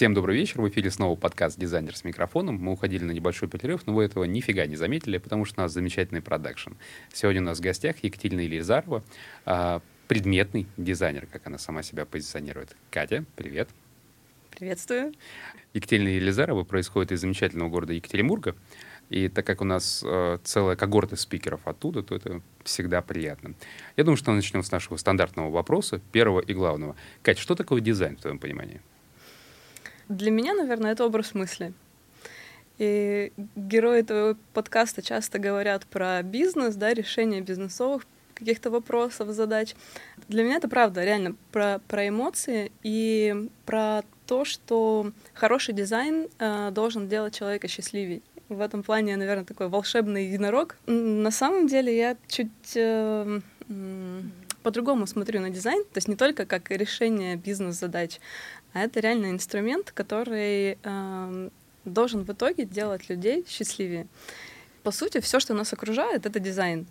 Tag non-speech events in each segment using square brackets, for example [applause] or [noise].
Всем добрый вечер. В эфире снова подкаст «Дизайнер с микрофоном». Мы уходили на небольшой перерыв, но вы этого нифига не заметили, потому что у нас замечательный продакшн. Сегодня у нас в гостях Екатерина Елизарова, а, предметный дизайнер, как она сама себя позиционирует. Катя, привет. Приветствую. Екатерина Елизарова происходит из замечательного города Екатеринбурга. И так как у нас э, целая когорта спикеров оттуда, то это всегда приятно. Я думаю, что начнем с нашего стандартного вопроса, первого и главного. Кать, что такое дизайн в твоем понимании? Для меня, наверное, это образ мысли. И герои этого подкаста часто говорят про бизнес, да, решение бизнесовых каких-то вопросов, задач. Для меня это правда, реально, про, про эмоции и про то, что хороший дизайн э, должен делать человека счастливее в этом плане я, наверное, такой волшебный единорог. На самом деле я чуть э, по-другому смотрю на дизайн, то есть не только как решение бизнес-задач, а это реально инструмент, который э, должен в итоге делать людей счастливее. По сути, все, что нас окружает, это дизайн.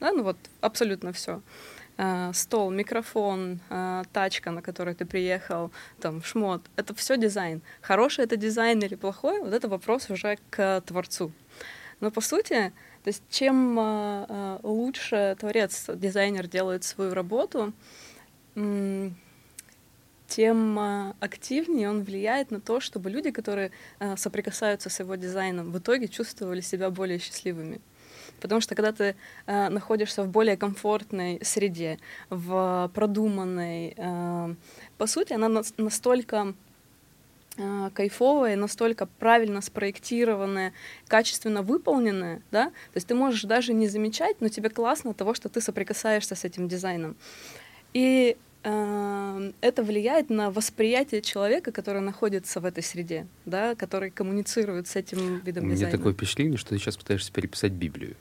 Да, ну вот абсолютно все. Э, стол, микрофон, э, тачка, на которой ты приехал, там, шмот. Это все дизайн. Хороший это дизайн или плохой, вот это вопрос уже к творцу. Но по сути, то есть чем э, лучше творец, дизайнер делает свою работу, тем активнее он влияет на то, чтобы люди, которые соприкасаются с его дизайном, в итоге чувствовали себя более счастливыми. Потому что когда ты э, находишься в более комфортной среде, в продуманной, э, по сути, она на настолько э, кайфовая, настолько правильно спроектированная, качественно выполненная, да, то есть ты можешь даже не замечать, но тебе классно того, что ты соприкасаешься с этим дизайном. И это влияет на восприятие человека, который находится в этой среде, да, который коммуницирует с этим видом У меня дизайна. такое впечатление, что ты сейчас пытаешься переписать Библию.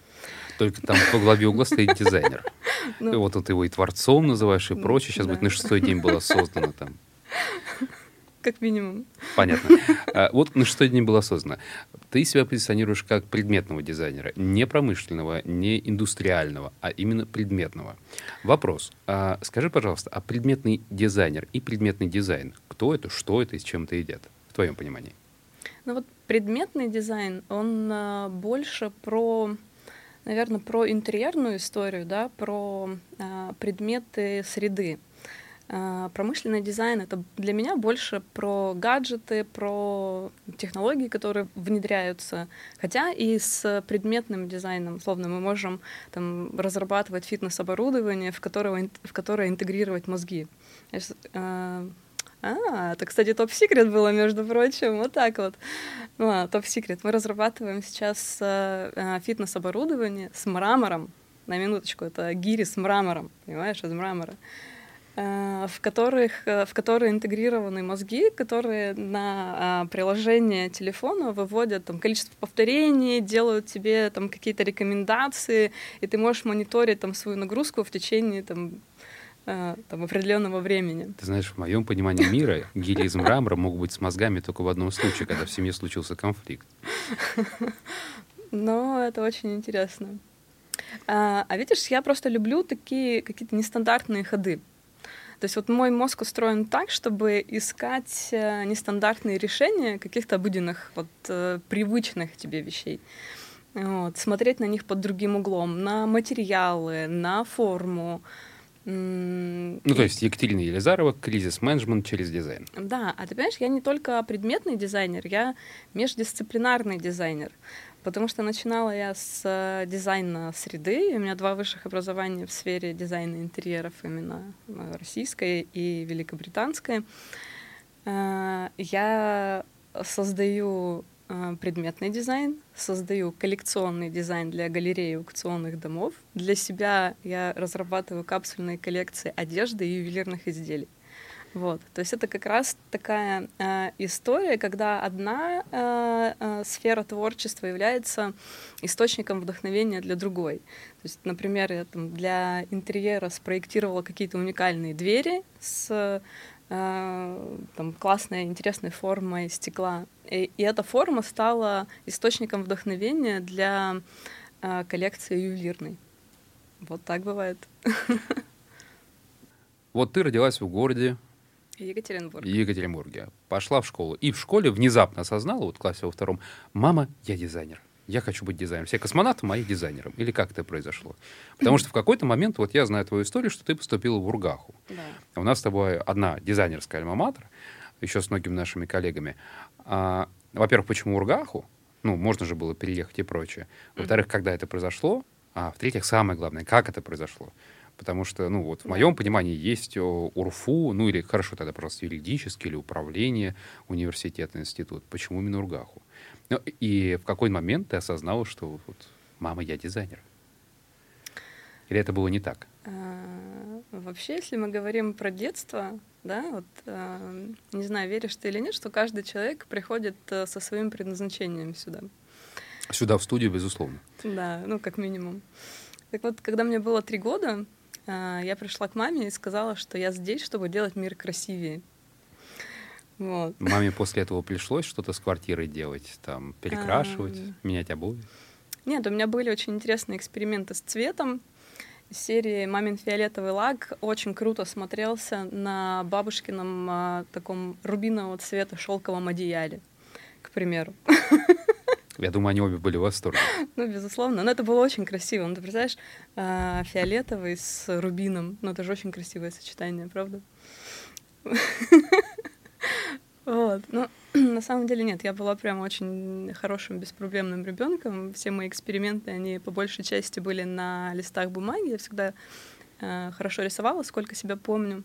Только там по главе угла стоит дизайнер. [laughs] Ну, вот ты его и творцом называешь, и прочее. Сейчас будет на шестой день было создано там. [laughs] Как минимум. Понятно. А, вот на шестой день было создано. Ты себя позиционируешь как предметного дизайнера. Не промышленного, не индустриального, а именно предметного. Вопрос. А, скажи, пожалуйста, а предметный дизайнер и предметный дизайн, кто это, что это и с чем это едят, в твоем понимании? Ну вот предметный дизайн, он а, больше про наверное, про интерьерную историю, да, про э, предметы среды. Э, промышленный дизайн это для меня больше про гаджеты, про технологии, которые внедряются. Хотя и с предметным дизайном, словно мы можем там, разрабатывать фитнес-оборудование, в, которого, в которое интегрировать мозги. Э, а, это, кстати, топ-секрет было, между прочим, вот так вот. Ну, а, топ-секрет. Мы разрабатываем сейчас э, э, фитнес-оборудование с мрамором. На минуточку, это гири с мрамором, понимаешь, из мрамора в которых э, в которые интегрированы мозги, которые на э, приложение телефона выводят там количество повторений, делают тебе там какие-то рекомендации, и ты можешь мониторить там свою нагрузку в течение там Э, там, определенного времени. Ты знаешь, в моем понимании мира гели из мрамора могут быть с мозгами только в одном случае, когда в семье случился конфликт. Но это очень интересно. А, а видишь, я просто люблю такие какие-то нестандартные ходы. То есть вот мой мозг устроен так, чтобы искать э, нестандартные решения каких-то обыденных, вот э, привычных тебе вещей. Вот, смотреть на них под другим углом, на материалы, на форму, ну, то есть Екатерина Елизарова, кризис-менеджмент через дизайн. Да, а ты понимаешь, я не только предметный дизайнер, я междисциплинарный дизайнер. Потому что начинала я с э, дизайна среды. У меня два высших образования в сфере дизайна интерьеров, именно э, российское и великобританское. Э, я создаю предметный дизайн, создаю коллекционный дизайн для галереи аукционных домов. Для себя я разрабатываю капсульные коллекции одежды и ювелирных изделий. Вот. То есть это как раз такая э, история, когда одна э, э, сфера творчества является источником вдохновения для другой. То есть, например, я там, для интерьера спроектировала какие-то уникальные двери с Э, там, классной, интересной формой стекла. И, и эта форма стала источником вдохновения для э, коллекции ювелирной. Вот так бывает. [laughs] Вот ты родилась в городе, Екатеринбург. Екатеринбурге. Пошла в школу. И в школе внезапно осознала, вот в классе во втором, мама, я дизайнер. Я хочу быть дизайнером. Все космонавты мои дизайнером. Или как это произошло? Потому что в какой-то момент, вот я знаю твою историю, что ты поступила в Ургаху. Да. У нас с тобой одна дизайнерская альма-матер, еще с многими нашими коллегами. А, во-первых, почему Ургаху? Ну, можно же было переехать и прочее. Во-вторых, когда это произошло? А в-третьих, самое главное, как это произошло? Потому что, ну, вот в моем понимании есть УРФУ, ну, или хорошо тогда просто юридический или управление, университет, институт. Почему именно Ургаху? Ну, и в какой момент ты осознала, что вот, мама, я дизайнер? Или это было не так? А, вообще, если мы говорим про детство, да, вот, э, не знаю, веришь ты или нет, что каждый человек приходит э, со своим предназначением сюда. Сюда, в студию, безусловно. Да, ну, как минимум. Так вот, когда мне было три года, э, я пришла к маме и сказала, что я здесь, чтобы делать мир красивее. Вот. Маме после этого пришлось что-то с квартирой делать, там, перекрашивать, а... менять обои? Нет, у меня были очень интересные эксперименты с цветом. серии «Мамин фиолетовый лак» очень круто смотрелся на бабушкином а, таком рубинового цвета шелковом одеяле, к примеру. [laughs] Я думаю, они обе были в восторге. [laughs] Ну, безусловно. Но это было очень красиво. Ну, ты представляешь, а, фиолетовый с рубином. Ну, это же очень красивое сочетание, правда? [laughs] Вот. Ну, [clears throat] на самом деле нет, я была прям очень хорошим, беспроблемным ребенком. Все мои эксперименты, они по большей части были на листах бумаги. Я всегда э, хорошо рисовала, сколько себя помню.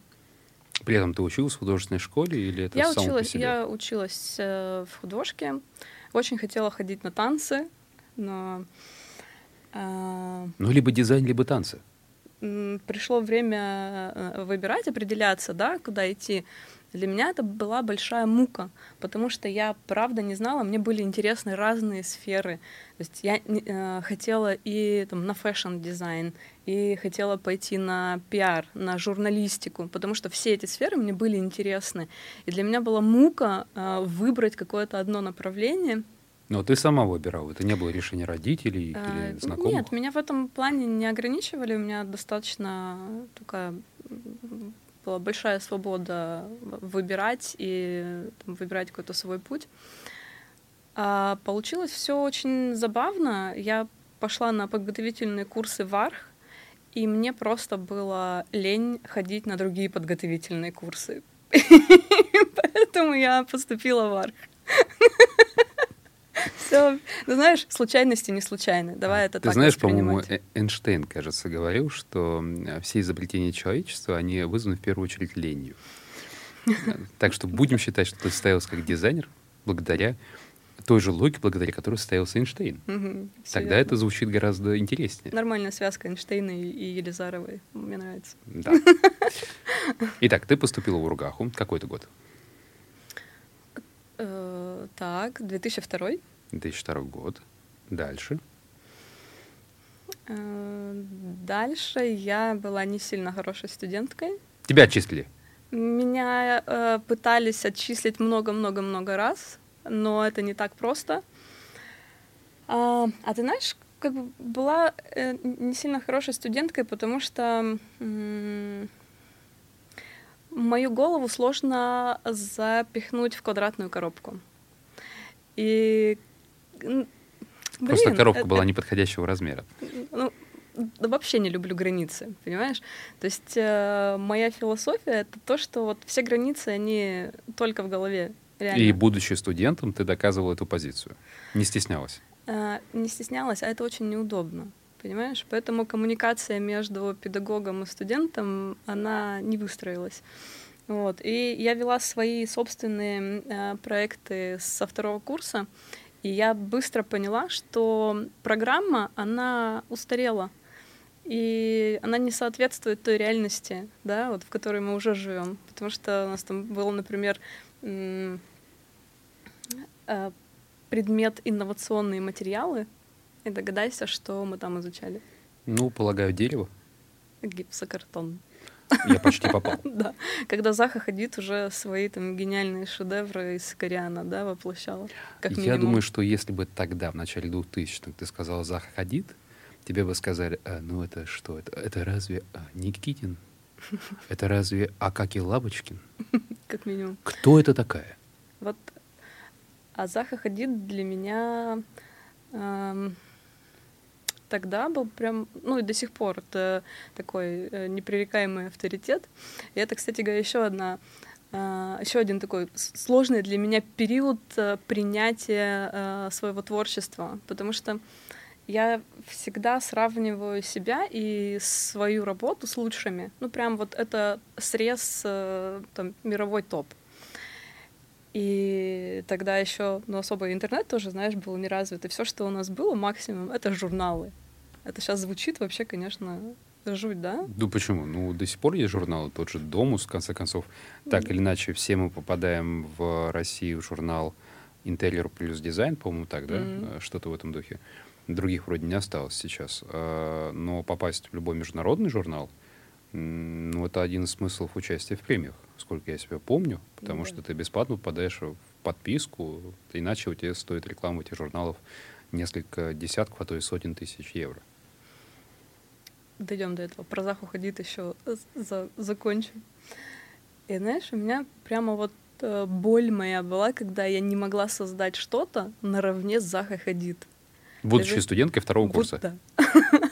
При этом ты училась в художественной школе или это я училась, Я училась э, в художке. Очень хотела ходить на танцы, но... Э, ну, либо дизайн, либо танцы. Пришло время э, выбирать, определяться, да, куда идти. Для меня это была большая мука, потому что я правда не знала, мне были интересны разные сферы. То есть я э, хотела и там, на fashion-дизайн, и хотела пойти на пиар, на журналистику, потому что все эти сферы мне были интересны. И для меня была мука э, выбрать какое-то одно направление. Но ты сама выбирала, это не было решения родителей а, или знакомых? Нет, меня в этом плане не ограничивали, у меня достаточно такая была большая свобода выбирать и там, выбирать какой-то свой путь. А получилось все очень забавно. Я пошла на подготовительные курсы в Арх, и мне просто было лень ходить на другие подготовительные курсы. [laughs] Поэтому я поступила в Арх. [laughs] Все, ну знаешь, случайности не случайны. Давай это Ты так знаешь, по-моему, э, Эйнштейн, кажется, говорил, что все изобретения человечества, они вызваны в первую очередь ленью. [laughs] Так что будем считать, что ты состоялся как дизайнер благодаря той же логике, благодаря которой состоялся Эйнштейн. Угу, Тогда это звучит гораздо интереснее. Нормальная связка Эйнштейна и, и Елизаровой. Мне нравится. Да. [laughs] Итак, ты поступила в Ургаху. Какой это год? Э, так, 2002. 2002 год. Дальше. Э, дальше я была не сильно хорошей студенткой. Тебя отчислили? Меня э, пытались отчислить много-много-много раз, но это не так просто. А, а ты знаешь, как бы была э, не сильно хорошей студенткой, потому что м- мою голову сложно запихнуть в квадратную коробку. И Блин, Просто коробка это, была неподходящего размера. Ну, вообще не люблю границы, понимаешь? То есть э, моя философия это то, что вот все границы, они только в голове. Реально. И будучи студентом, ты доказывала эту позицию. Не стеснялась? Э, не стеснялась, а это очень неудобно. Понимаешь? Поэтому коммуникация между педагогом и студентом, она не выстроилась. Вот. И я вела свои собственные э, проекты со второго курса, и я быстро поняла, что программа, она устарела, и она не соответствует той реальности, да, вот в которой мы уже живем. Потому что у нас там был, например, э, предмет инновационные материалы, и догадайся, что мы там изучали. Ну, полагаю, дерево. Гипсокартон. Я почти попал. [laughs] Да. Когда Заха Хадид уже свои там гениальные шедевры из Кориана, да, воплощала. Как Я думаю, что если бы тогда, в начале 2000-х, ты сказала Заха Хадид, тебе бы сказали, а, ну это что, это, это разве а, Никитин? [laughs] Это разве Акаки Лабочкин? [laughs] как минимум. Кто это такая? Вот а Заха Хадид для меня эм, тогда был прям, ну и до сих пор это такой э, непререкаемый авторитет. И это, кстати говоря, еще одна Uh, еще один такой сложный для меня период uh, принятия своего творчества, потому что я всегда сравниваю себя и свою работу с лучшими. Ну, прям вот это срез там, мировой топ. И тогда еще, ну, особо интернет тоже, знаешь, был не развит. И все, что у нас было, максимум, это журналы. Это сейчас звучит вообще, конечно, жуть, да? Ну почему? Ну, до сих пор есть журналы, тот же Домус, в конце концов. Так mm. или иначе, все мы попадаем в Россию в журнал Интерьер плюс дизайн, по-моему, так, да? Mm. Что-то в этом духе. Других вроде не осталось сейчас. А, но попасть в любой международный журнал, ну, это один из смыслов участия в премиях, сколько я себя помню, потому mm. что ты бесплатно попадаешь в подписку, иначе у тебя стоит реклама этих журналов несколько десятков, а то и сотен тысяч евро. Дойдем до этого. Про Заху ходит еще за, закончим. И знаешь, у меня прямо вот э, боль моя была, когда я не могла создать что-то наравне с Захой Хадид. Будучи Даже... студенткой второго вот, курса. Да. [laughs]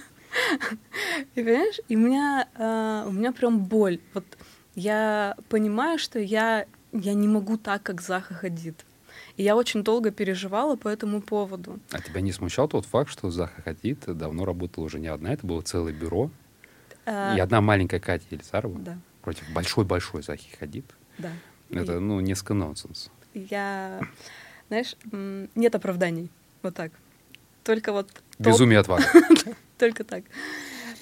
И понимаешь, и у меня, э, у меня прям боль. Вот я понимаю, что я, я не могу так, как Заха Хадид. И я очень долго переживала по этому поводу. А тебя не смущал тот факт, что Заха Хадид давно работала уже не одна, это было целое бюро, а... и одна маленькая Катя Елизарова да. против большой-большой Захи Хадид? Да. Это, и... ну, несколько нонсенс. Я, знаешь, нет оправданий. Вот так. Только вот... Безумие отвага. [laughs] Только так.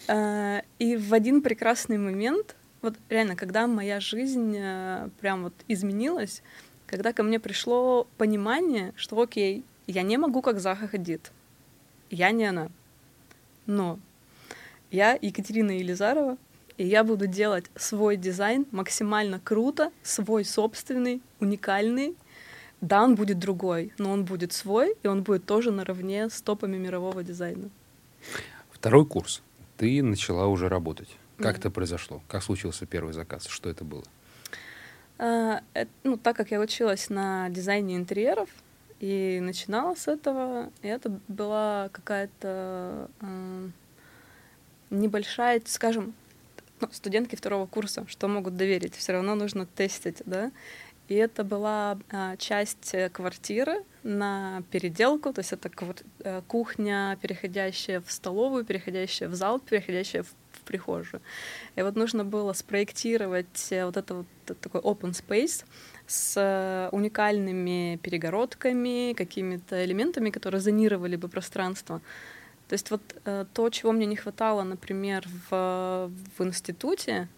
А, и в один прекрасный момент, вот реально, когда моя жизнь э, прям вот изменилась, когда ко мне пришло понимание, что окей, я не могу как Заха Хадид, я не она, но я Екатерина Елизарова, и я буду делать свой дизайн максимально круто, свой собственный, уникальный. Да, он будет другой, но он будет свой, и он будет тоже наравне с топами мирового дизайна. Второй курс. Ты начала уже работать. Как это произошло? Как случился первый заказ? Что это было? Это, ну, так как я училась на дизайне интерьеров и начинала с этого, и это была какая-то небольшая, скажем, ну, студентки второго курса, что могут доверить, все равно нужно тестить, да. И это была а, часть квартиры на переделку, то есть это э, кухня, переходящая в столовую, переходящая в зал, переходящая в, в прихожую. И вот нужно было спроектировать э, вот это вот такой open space с э, уникальными перегородками, какими-то элементами, которые зонировали бы пространство. То есть вот то, чего мне не хватало, например, в, в институте,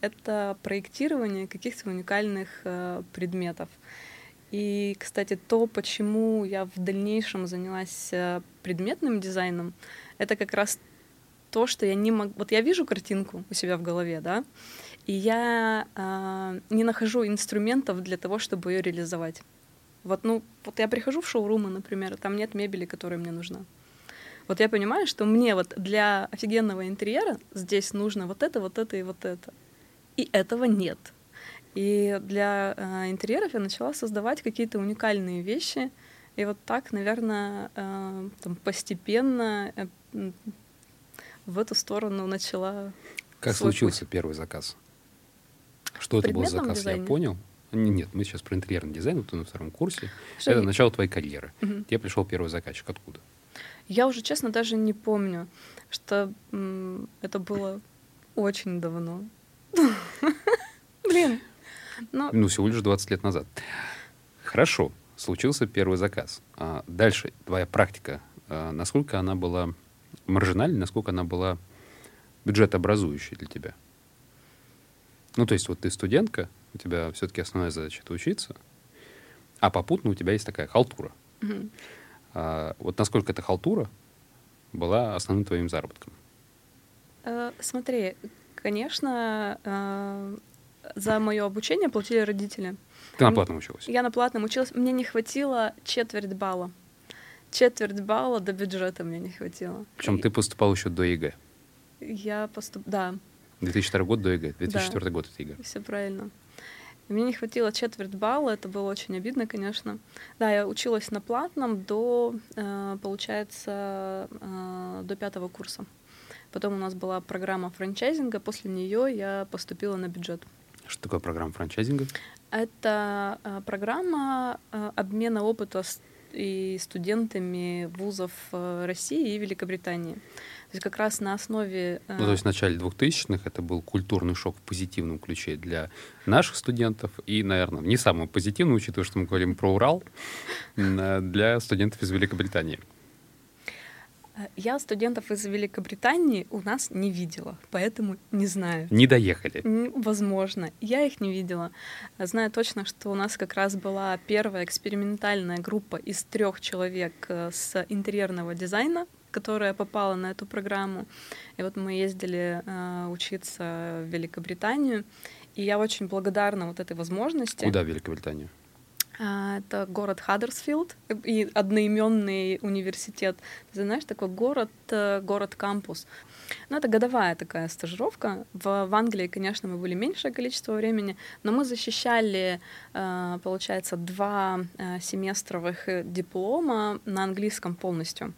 это проектирование каких-то уникальных э, предметов. И, кстати, то, почему я в дальнейшем занялась э, предметным дизайном, это как раз то, что я не могу... Вот я вижу картинку у себя в голове, да, и я э, не нахожу инструментов для того, чтобы ее реализовать. Вот, ну, вот я прихожу в шоурумы, например, там нет мебели, которая мне нужна. Вот я понимаю, что мне вот для офигенного интерьера здесь нужно вот это, вот это и вот это. И этого нет. И для э, интерьеров я начала создавать какие-то уникальные вещи. И вот так, наверное, э, там постепенно э, в эту сторону начала. Как случился путь. первый заказ? Что это был за заказ? Дизайне? Я понял. Нет, мы сейчас про интерьерный дизайн, вот ты на втором курсе. Что это я... начало твоей карьеры. Угу. Тебе пришел первый заказчик. Откуда? Я уже, честно, даже не помню, что это было очень давно. [laughs] Блин. Но... Ну, всего лишь 20 лет назад. Хорошо, случился первый заказ. А дальше твоя практика, а насколько она была маржинальной, насколько она была бюджетообразующей для тебя? Ну, то есть вот ты студентка, у тебя все-таки основная задача — это учиться, а попутно у тебя есть такая халтура. Угу. А, вот насколько эта халтура была основным твоим заработком? Э, смотри, конечно, э, за мое обучение платили родители. Ты на платном училась? Я на платном училась. Мне не хватило четверть балла. Четверть балла до бюджета мне не хватило. Причем ты поступал еще до ЕГЭ? Я поступ... Да. 2002 год до ЕГЭ, 2004 да. год это ЕГЭ. Все правильно. Мне не хватило четверть балла, это было очень обидно, конечно. Да, я училась на платном до, э, получается, э, до пятого курса. Потом у нас была программа франчайзинга, после нее я поступила на бюджет. Что такое программа франчайзинга? Это э, программа обмена опыта и студентами вузов России и Великобритании. То есть как раз на основе... Э, ну, то есть в начале 2000-х это был культурный шок в позитивном ключе для наших студентов и, наверное, не самый позитивный, учитывая, что мы говорим про Урал, для студентов из Великобритании. Э, я студентов из Великобритании у нас не видела, поэтому не знаю. Не доехали? Возможно. Я их не видела. Знаю точно, что у нас как раз была первая экспериментальная группа из трех человек э, с интерьерного дизайна, которая попала на эту программу. И вот мы ездили э, учиться в Великобританию, и я очень благодарна вот этой возможности. Куда в Великобританию? А, это город Хаддерсфилд и одноименный университет. Ты знаешь, такой город, э, город-кампус. Ну, это годовая такая стажировка. В, в Англии, конечно, мы были меньшее количество времени, но мы защищали, э, получается, два э, семестровых диплома на английском полностью.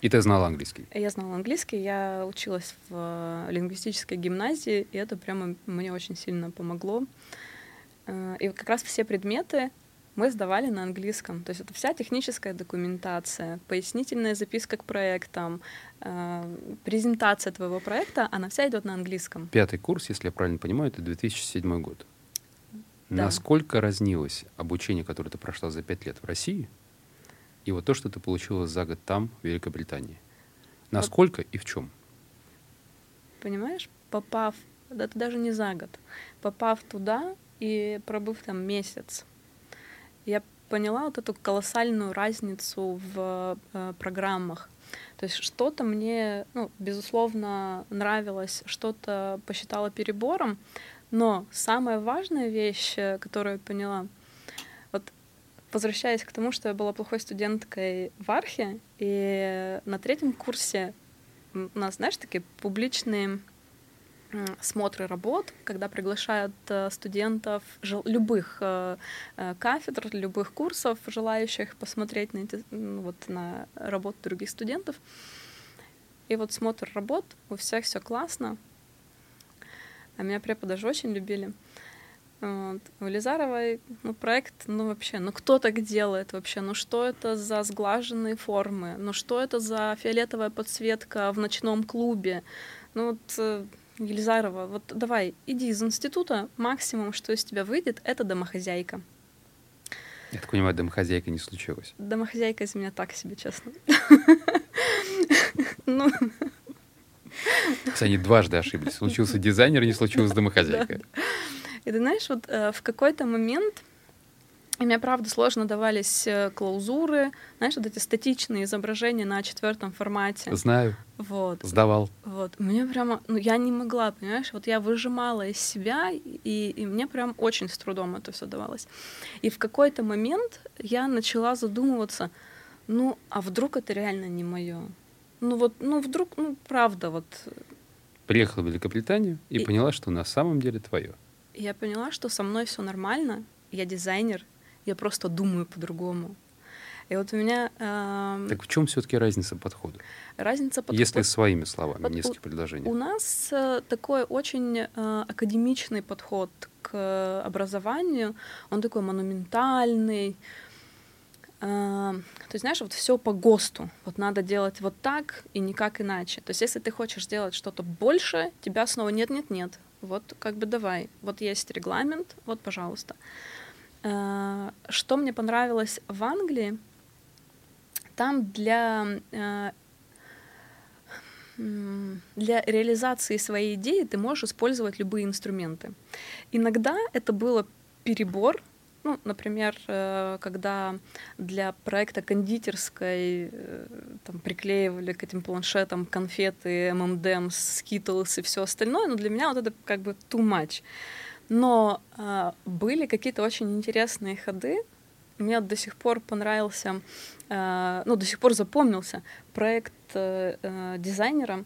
И ты знала английский? Я знала английский, я училась в лингвистической гимназии, и это прямо мне очень сильно помогло. И как раз все предметы мы сдавали на английском. То есть это вся техническая документация, пояснительная записка к проектам, э, презентация твоего проекта, она вся идет на английском. Пятый курс, если я правильно понимаю, это 2007 год. Да. Насколько разнилось обучение, которое ты прошла за пять лет в России, и вот то, что ты получила за год там, в Великобритании. Насколько вот. и в чем? Понимаешь, попав, да это даже не за год, попав туда и пробыв там месяц, я поняла вот эту колоссальную разницу в э, программах. То есть что-то мне, ну, безусловно, нравилось, что-то посчитала перебором, но самая важная вещь, э, которую я поняла — возвращаясь к тому, что я была плохой студенткой в Архе, и на третьем курсе у нас, знаешь, такие публичные смотры работ, когда приглашают э, студентов любых э, э, кафедр, любых курсов, желающих посмотреть на, эти, вот, на работу других студентов. И вот смотр работ, у всех все классно, а меня преподы же очень любили. Вот. У Лизаровой ну, проект, ну вообще, ну кто так делает вообще? Ну что это за сглаженные формы? Ну что это за фиолетовая подсветка в ночном клубе? Ну вот Елизарова, вот давай, иди из института, максимум, что из тебя выйдет, это домохозяйка. Я так понимаю, домохозяйка не случилось. Домохозяйка из меня так себе, честно. Ну... Они дважды ошиблись. Случился дизайнер, не случилась домохозяйка. И ты знаешь, вот э, в какой-то момент и мне, правда, сложно давались э, клаузуры, знаешь, вот эти статичные изображения на четвертом формате. Знаю. Вот. Сдавал. Вот. Мне прямо, ну, я не могла, понимаешь, вот я выжимала из себя, и, и мне прям очень с трудом это все давалось. И в какой-то момент я начала задумываться, ну, а вдруг это реально не мое? Ну вот, ну вдруг, ну правда, вот. Приехала в Великобританию и, и поняла, что на самом деле твое я поняла, что со мной все нормально, я дизайнер, я просто думаю по-другому. И вот у меня... Э, так в чем все-таки разница подхода? Разница подхода... Если своими словами, под... несколько предложений. У нас э, такой очень э, академичный подход к образованию. Он такой монументальный. Э, то есть, знаешь, вот все по ГОСТу. Вот надо делать вот так и никак иначе. То есть, если ты хочешь сделать что-то больше, тебя снова нет-нет-нет. Вот как бы давай, вот есть регламент, вот, пожалуйста. Э, что мне понравилось в Англии, там для э, для реализации своей идеи ты можешь использовать любые инструменты. Иногда это было перебор, ну, например, э, когда для проекта кондитерской э, там, приклеивали к этим планшетам конфеты, M&M's, Skittles и все остальное, но для меня вот это как бы too much. Но э, были какие-то очень интересные ходы. Мне до сих пор понравился, э, ну, до сих пор запомнился проект э, э дизайнера,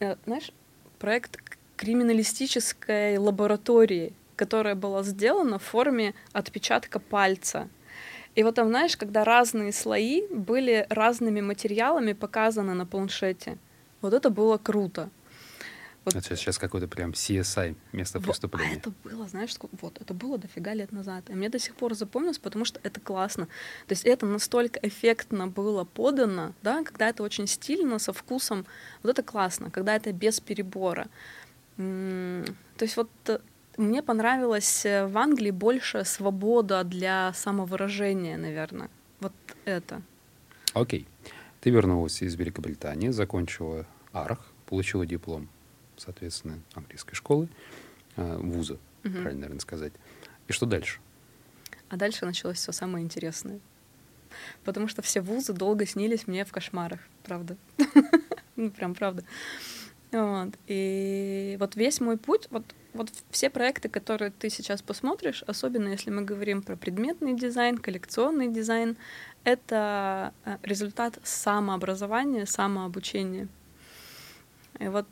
э, знаешь, проект криминалистической лаборатории которая была сделана в форме отпечатка пальца. И вот там, знаешь, когда разные слои были разными материалами показаны на планшете. Вот это было круто. Вот. Это сейчас какой-то прям CSI место преступления. А это было, знаешь, вот, это было дофига лет назад. И мне до сих пор запомнилось, потому что это классно. То есть это настолько эффектно было подано, да, когда это очень стильно, со вкусом. Вот это классно, когда это без перебора. То есть вот э, мне понравилось э, в Англии больше свобода для самовыражения, наверное. Вот это. Окей. Ты вернулась из Великобритании, закончила АРХ, получила диплом соответственно, английской школы, э, вуза, угу. правильно, наверное, сказать. И что дальше? А дальше началось все самое интересное. Потому что все вузы долго снились мне в кошмарах, правда. [laughs] ну, прям правда. Вот. И вот весь мой путь, вот, вот все проекты, которые ты сейчас посмотришь, особенно если мы говорим про предметный дизайн, коллекционный дизайн, это э, результат самообразования, самообучения. И вот.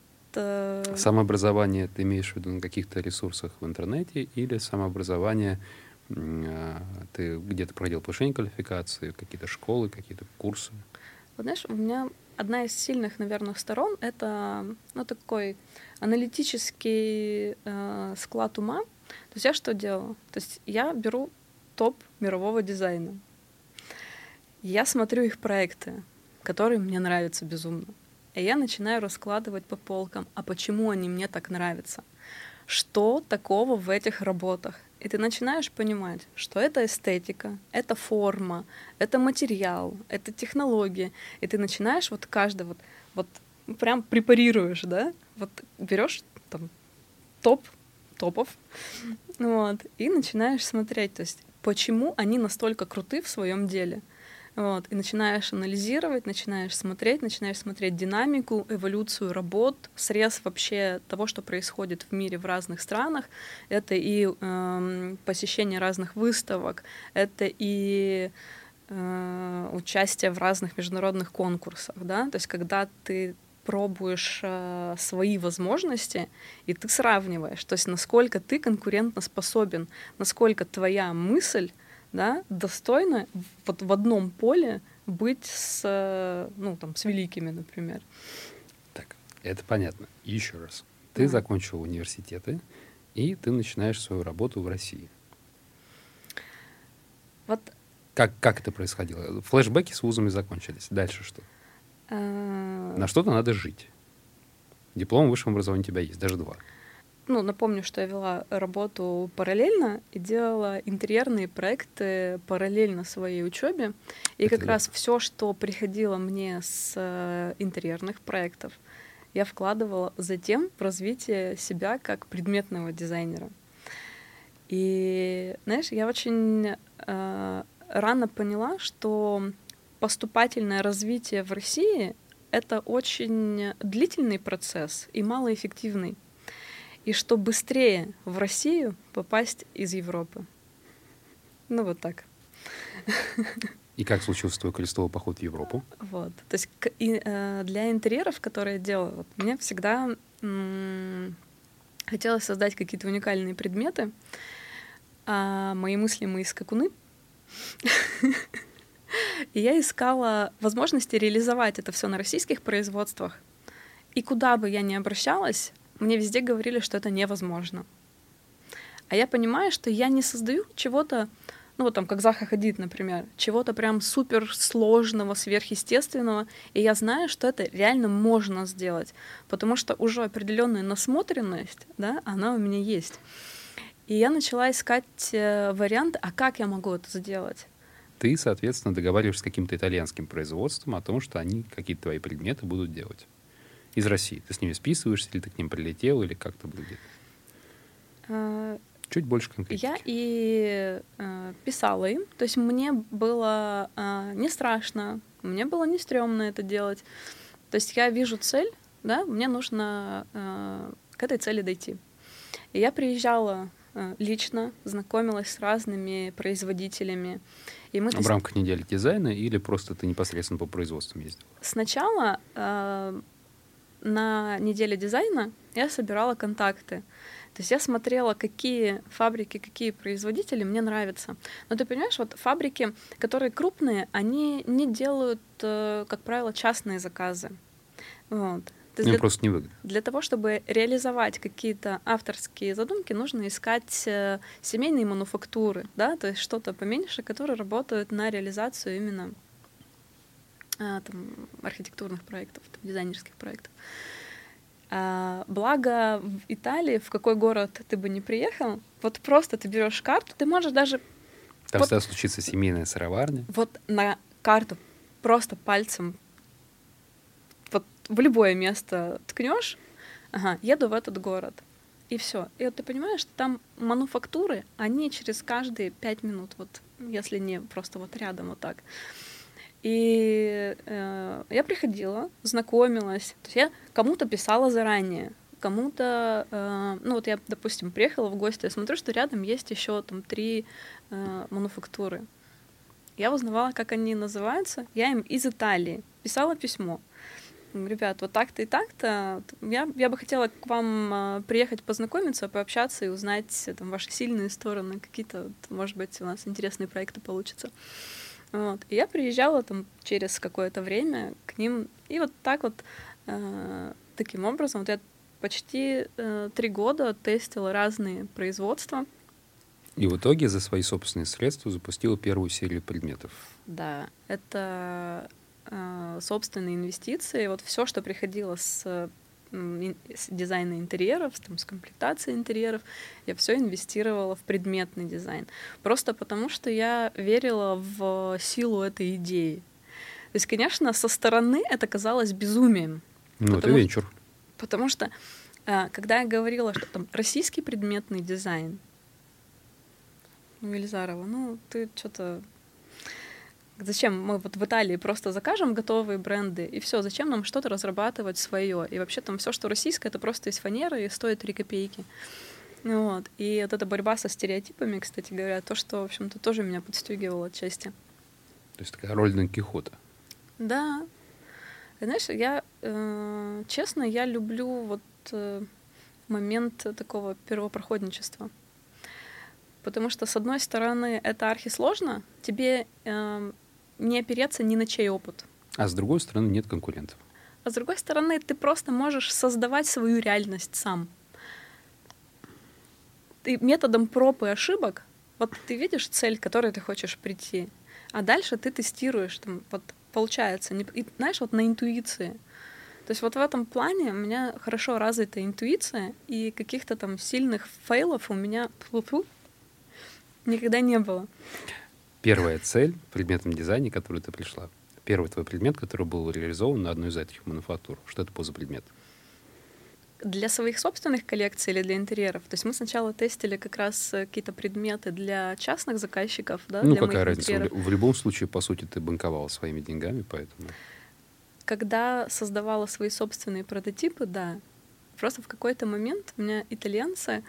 Самообразование ты имеешь в виду на каких-то ресурсах в интернете или самообразование а, ты где-то проходил повышение квалификации, какие-то школы, какие-то курсы? Вот знаешь, у меня одна из сильных, наверное, сторон — это ну, такой аналитический э, склад ума. То есть я что делала? То есть я беру топ мирового дизайна. Я смотрю их проекты, которые мне нравятся безумно. И я начинаю раскладывать по полкам, а почему они мне так нравятся? Что такого в этих работах? И ты начинаешь понимать, что это эстетика, это форма, это материал, это технология. И ты начинаешь вот каждый вот, вот прям препарируешь, да? Вот берешь там топ топов, вот, и начинаешь смотреть, то есть почему они настолько круты в своем деле — вот, и начинаешь анализировать, начинаешь смотреть, начинаешь смотреть динамику, эволюцию работ, срез вообще того, что происходит в мире в разных странах. Это и э, посещение разных выставок, это и э, участие в разных международных конкурсах, да, то есть когда ты пробуешь э, свои возможности, и ты сравниваешь, то есть насколько ты конкурентно способен, насколько твоя мысль да, достойно вот в одном поле быть с, ну, там, с великими, например. Так, это понятно. Еще раз. Ты mm. закончил университеты, и ты начинаешь свою работу в России. Вот. Как, как это происходило? Флэшбэки с вузами закончились. Дальше что? Uh... На что-то надо жить. Диплом высшего образования у тебя есть, даже два ну, напомню, что я вела работу параллельно и делала интерьерные проекты параллельно своей учебе. И Это как да. раз все, что приходило мне с э, интерьерных проектов, я вкладывала затем в развитие себя как предметного дизайнера. И, знаешь, я очень э, рано поняла, что поступательное развитие в России — это очень длительный процесс и малоэффективный и что быстрее в Россию попасть из Европы. Ну вот так. И как случился твой крестовый поход в Европу? Вот. То есть и, э, для интерьеров, которые я делала, вот, мне всегда м- хотелось создать какие-то уникальные предметы, а мои мысли мои скакуны. И я искала возможности реализовать это все на российских производствах. И куда бы я ни обращалась, мне везде говорили, что это невозможно. А я понимаю, что я не создаю чего-то, ну вот там, как Заха Хадид, например, чего-то прям супер сложного, сверхъестественного, и я знаю, что это реально можно сделать, потому что уже определенная насмотренность, да, она у меня есть. И я начала искать э, варианты, а как я могу это сделать? Ты, соответственно, договариваешься с каким-то итальянским производством о том, что они какие-то твои предметы будут делать из России? Ты с ними списываешься, или ты к ним прилетел, или как это будет? А, Чуть больше конкретики. Я и э, писала им, то есть мне было э, не страшно, мне было не стрёмно это делать. То есть я вижу цель, да, мне нужно э, к этой цели дойти. И я приезжала э, лично, знакомилась с разными производителями. И мы в рамках недели дизайна или просто ты непосредственно по производству ездила? Сначала э, на неделе дизайна я собирала контакты. То есть я смотрела, какие фабрики, какие производители мне нравятся. Но ты понимаешь, вот фабрики, которые крупные, они не делают, э, как правило, частные заказы. Вот. То есть для, просто не выгодно. Для того, чтобы реализовать какие-то авторские задумки, нужно искать э, семейные мануфактуры, да, то есть что-то поменьше, которые работают на реализацию именно а, там, архитектурных проектов, там, дизайнерских проектов. А, благо в Италии, в какой город ты бы не приехал, вот просто ты берешь карту, ты можешь даже... Там вот, всегда случится семейная сыроварня. Вот на карту просто пальцем вот в любое место ткнешь, ага, еду в этот город. И все. И вот ты понимаешь, что там мануфактуры, они через каждые пять минут, вот если не просто вот рядом вот так. И э, я приходила, знакомилась. То есть я кому-то писала заранее, кому-то, э, ну вот я, допустим, приехала в гости, я смотрю, что рядом есть еще там три э, мануфактуры. Я узнавала, как они называются. Я им из Италии писала письмо. Ребят, вот так-то и так-то. Я, я бы хотела к вам э, приехать познакомиться, пообщаться и узнать там, ваши сильные стороны. Какие-то, может быть, у нас интересные проекты получатся. Вот. И я приезжала там через какое-то время к ним, и вот так вот э, таким образом вот я почти э, три года тестила разные производства. И в итоге за свои собственные средства запустила первую серию предметов. Да, это э, собственные инвестиции. Вот все, что приходило с с дизайна интерьеров, там, с комплектацией интерьеров, я все инвестировала в предметный дизайн. Просто потому, что я верила в силу этой идеи. То есть, конечно, со стороны это казалось безумием. Ну, это венчур. Потому что, а, когда я говорила, что там российский предметный дизайн, ну, Ильзарова, ну, ты что-то Зачем мы вот в Италии просто закажем готовые бренды, и все, зачем нам что-то разрабатывать свое? И вообще там все, что российское, это просто из фанеры и стоит 3 копейки. Вот. И вот эта борьба со стереотипами, кстати говоря, то, что, в общем-то, тоже меня подстегивало отчасти. То есть такая роль Дон Кихота. Да. Знаешь, я, э, честно, я люблю вот э, момент такого первопроходничества. Потому что, с одной стороны, это архисложно, тебе э, не опереться ни на чей опыт. А с другой стороны, нет конкурентов. А с другой стороны, ты просто можешь создавать свою реальность сам. Ты методом проб и ошибок, вот ты видишь цель, к которой ты хочешь прийти, а дальше ты тестируешь, там, вот получается, не, и, знаешь, вот на интуиции. То есть вот в этом плане у меня хорошо развита интуиция, и каких-то там сильных фейлов у меня никогда не было первая цель в предметном дизайне, к которой ты пришла? Первый твой предмет, который был реализован на одной из этих мануфактур. Что это был за предмет? Для своих собственных коллекций или для интерьеров? То есть мы сначала тестили как раз э, какие-то предметы для частных заказчиков, да? Ну, для какая разница? Интерьеров. В любом случае, по сути, ты банковала своими деньгами, поэтому... Когда создавала свои собственные прототипы, да. Просто в какой-то момент у меня итальянцы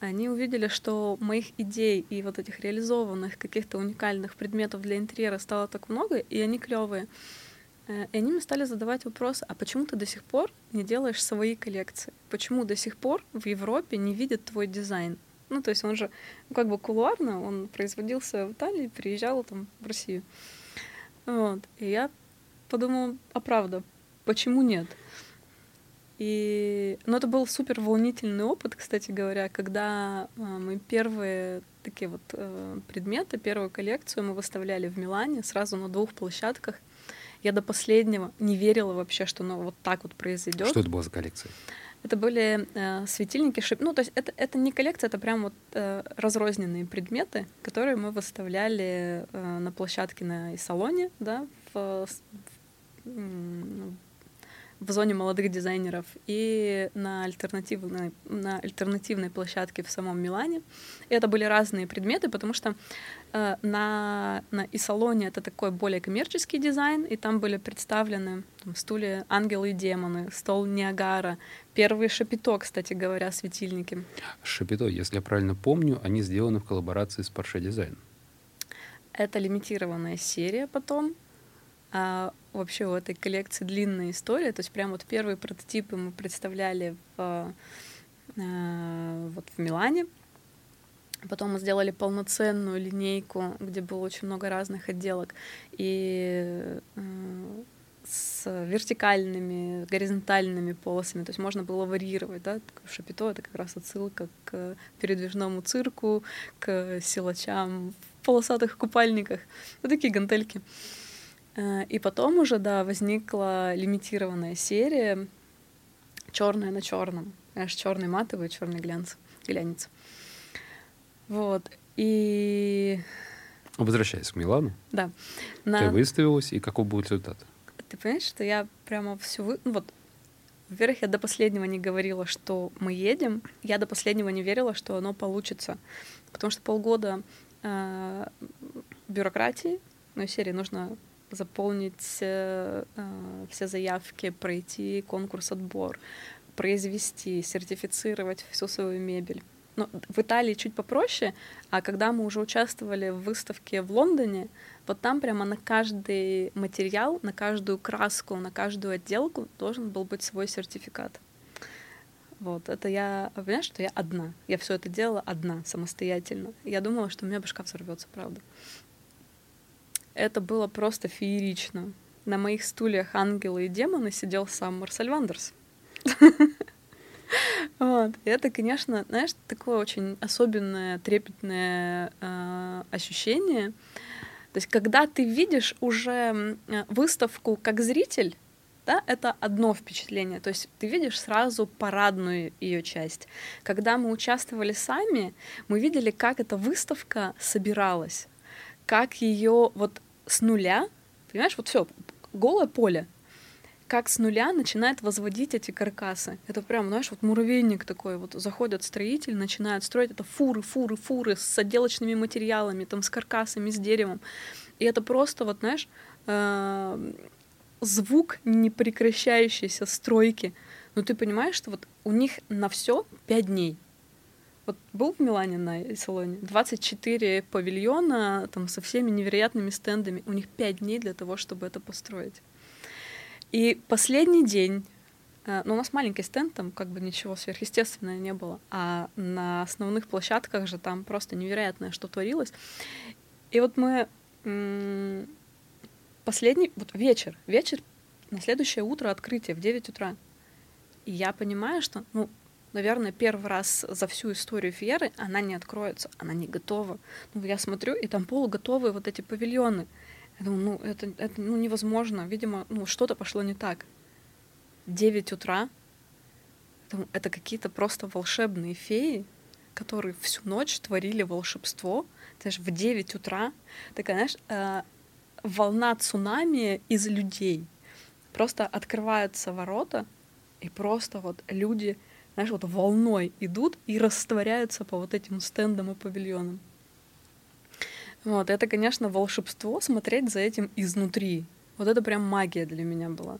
они увидели, что моих идей и вот этих реализованных каких-то уникальных предметов для интерьера стало так много, и они клевые. Э, и они мне стали задавать вопрос, а почему ты до сих пор не делаешь свои коллекции? Почему до сих пор в Европе не видят твой дизайн? Ну, то есть он же ну, как бы кулуарно, он производился в Италии, приезжал там в Россию. Вот. И я подумала, а правда, почему нет? И, ну, это был супер волнительный опыт, кстати говоря, когда э, мы первые такие вот э, предметы, первую коллекцию мы выставляли в Милане сразу на двух площадках. Я до последнего не верила вообще, что ну, вот так вот произойдет. Что это была за коллекция? Это были э, светильники, шип... ну то есть это это не коллекция, это прям вот э, разрозненные предметы, которые мы выставляли э, на площадке на и салоне, да, в, в, в зоне молодых дизайнеров и на альтернативной, на альтернативной площадке в самом Милане. И это были разные предметы, потому что э, на, на и салоне это такой более коммерческий дизайн, и там были представлены там, стулья «Ангелы и демоны», стол Ниагара, первый Шапито, кстати говоря, светильники. Шапито, если я правильно помню, они сделаны в коллаборации с Porsche Design. Это лимитированная серия потом, А вообще у этой коллекции длинная история. То есть прям вот первые прототипы мы представляли в, э, вот в Милане. Потом мы сделали полноценную линейку, где было очень много разных отделок. И э, с вертикальными, горизонтальными полосами, то есть можно было варьировать, да, шапито — это как раз отсылка к передвижному цирку, к силачам в полосатых купальниках, вот такие гантельки. Э, и потом уже, да, возникла лимитированная серия черная на черном, знаешь, черный матовый, черный глянц, глянец. Вот. И Возвращаясь к Милану. Да. На... Ты выставилась, и какой будет результат? Ты понимаешь, что я прямо всю... Вы... Ну, вот, во-первых, я до последнего не говорила, что мы едем. Я до последнего не верила, что оно получится. Потому что полгода э, бюрократии, ну, серии нужно заполнить э, э, все заявки, пройти конкурс отбор, произвести, сертифицировать всю свою мебель. Ну, в Италии чуть попроще, а когда мы уже участвовали в выставке в Лондоне, вот там прямо на каждый материал, на каждую краску, на каждую отделку должен был быть свой сертификат. Вот, это я, понимаешь, что я одна. Я все это делала одна, самостоятельно. Я думала, что у меня башка взорвется, правда. Это было просто феерично. На моих стульях ангелы и демоны сидел сам Марсель Вандерс. [laughs] Вот. И это, конечно, знаешь, такое очень особенное, трепетное э, ощущение. То есть, когда ты видишь уже выставку как зритель, да, это одно впечатление. То есть ты видишь сразу парадную ее часть. Когда мы участвовали сами, мы видели, как эта выставка собиралась, как ее вот с нуля, понимаешь, вот все, голое поле, как с нуля начинает возводить эти каркасы. Это прям, знаешь, вот муравейник такой, вот заходят строитель, начинают строить это фуры, фуры, фуры с отделочными материалами, там, с каркасами, с деревом. И это просто, вот, знаешь, э, звук непрекращающейся стройки. Но ты понимаешь, что вот у них на все пять дней. Вот был в Милане на салоне 24 павильона там со всеми невероятными стендами. У них пять дней для того, чтобы это построить. И последний день, э, ну, у нас маленький стенд, там как бы ничего сверхъестественного не было, а на основных площадках же там просто невероятное, что творилось. И вот мы последний, вот вечер, вечер, на следующее утро открытие в 9 утра. И я понимаю, что, ну, наверное, первый раз за всю историю Фьеры она не откроется, она не готова. Ну, я смотрю, и там полуготовые вот эти павильоны. Я думаю, ну, это, это ну, невозможно. Видимо, ну, что-то пошло не так. 9 утра. Думаю, это какие-то просто волшебные феи, которые всю ночь творили волшебство. Знаешь, в 9 утра такая, знаешь, э, волна цунами из людей. Просто открываются ворота, и просто вот люди, знаешь, вот волной идут и растворяются по вот этим стендам и павильонам. Вот, это, конечно, волшебство смотреть за этим изнутри. Вот это прям магия для меня была.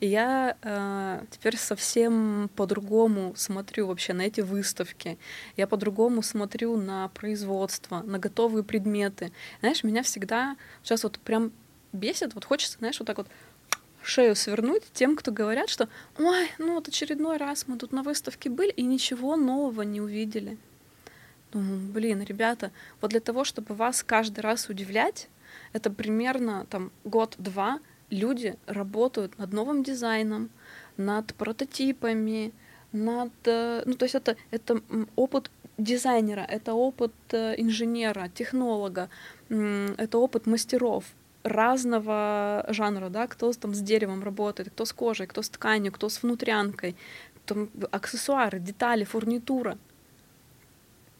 И я э, теперь совсем по-другому смотрю вообще на эти выставки. Я по-другому смотрю на производство, на готовые предметы. Знаешь, меня всегда сейчас вот прям бесит, вот хочется, знаешь, вот так вот шею свернуть тем, кто говорят, что «Ой, ну вот очередной раз мы тут на выставке были и ничего нового не увидели». Думаю, блин, ребята, вот для того, чтобы вас каждый раз удивлять, это примерно там год-два люди работают над новым дизайном, над прототипами, над... Э, ну, то есть это, это опыт дизайнера, это опыт э, инженера, технолога, это опыт мастеров разного жанра, да, кто там с деревом работает, кто с кожей, кто с тканью, кто с внутрянкой, там аксессуары, детали, фурнитура —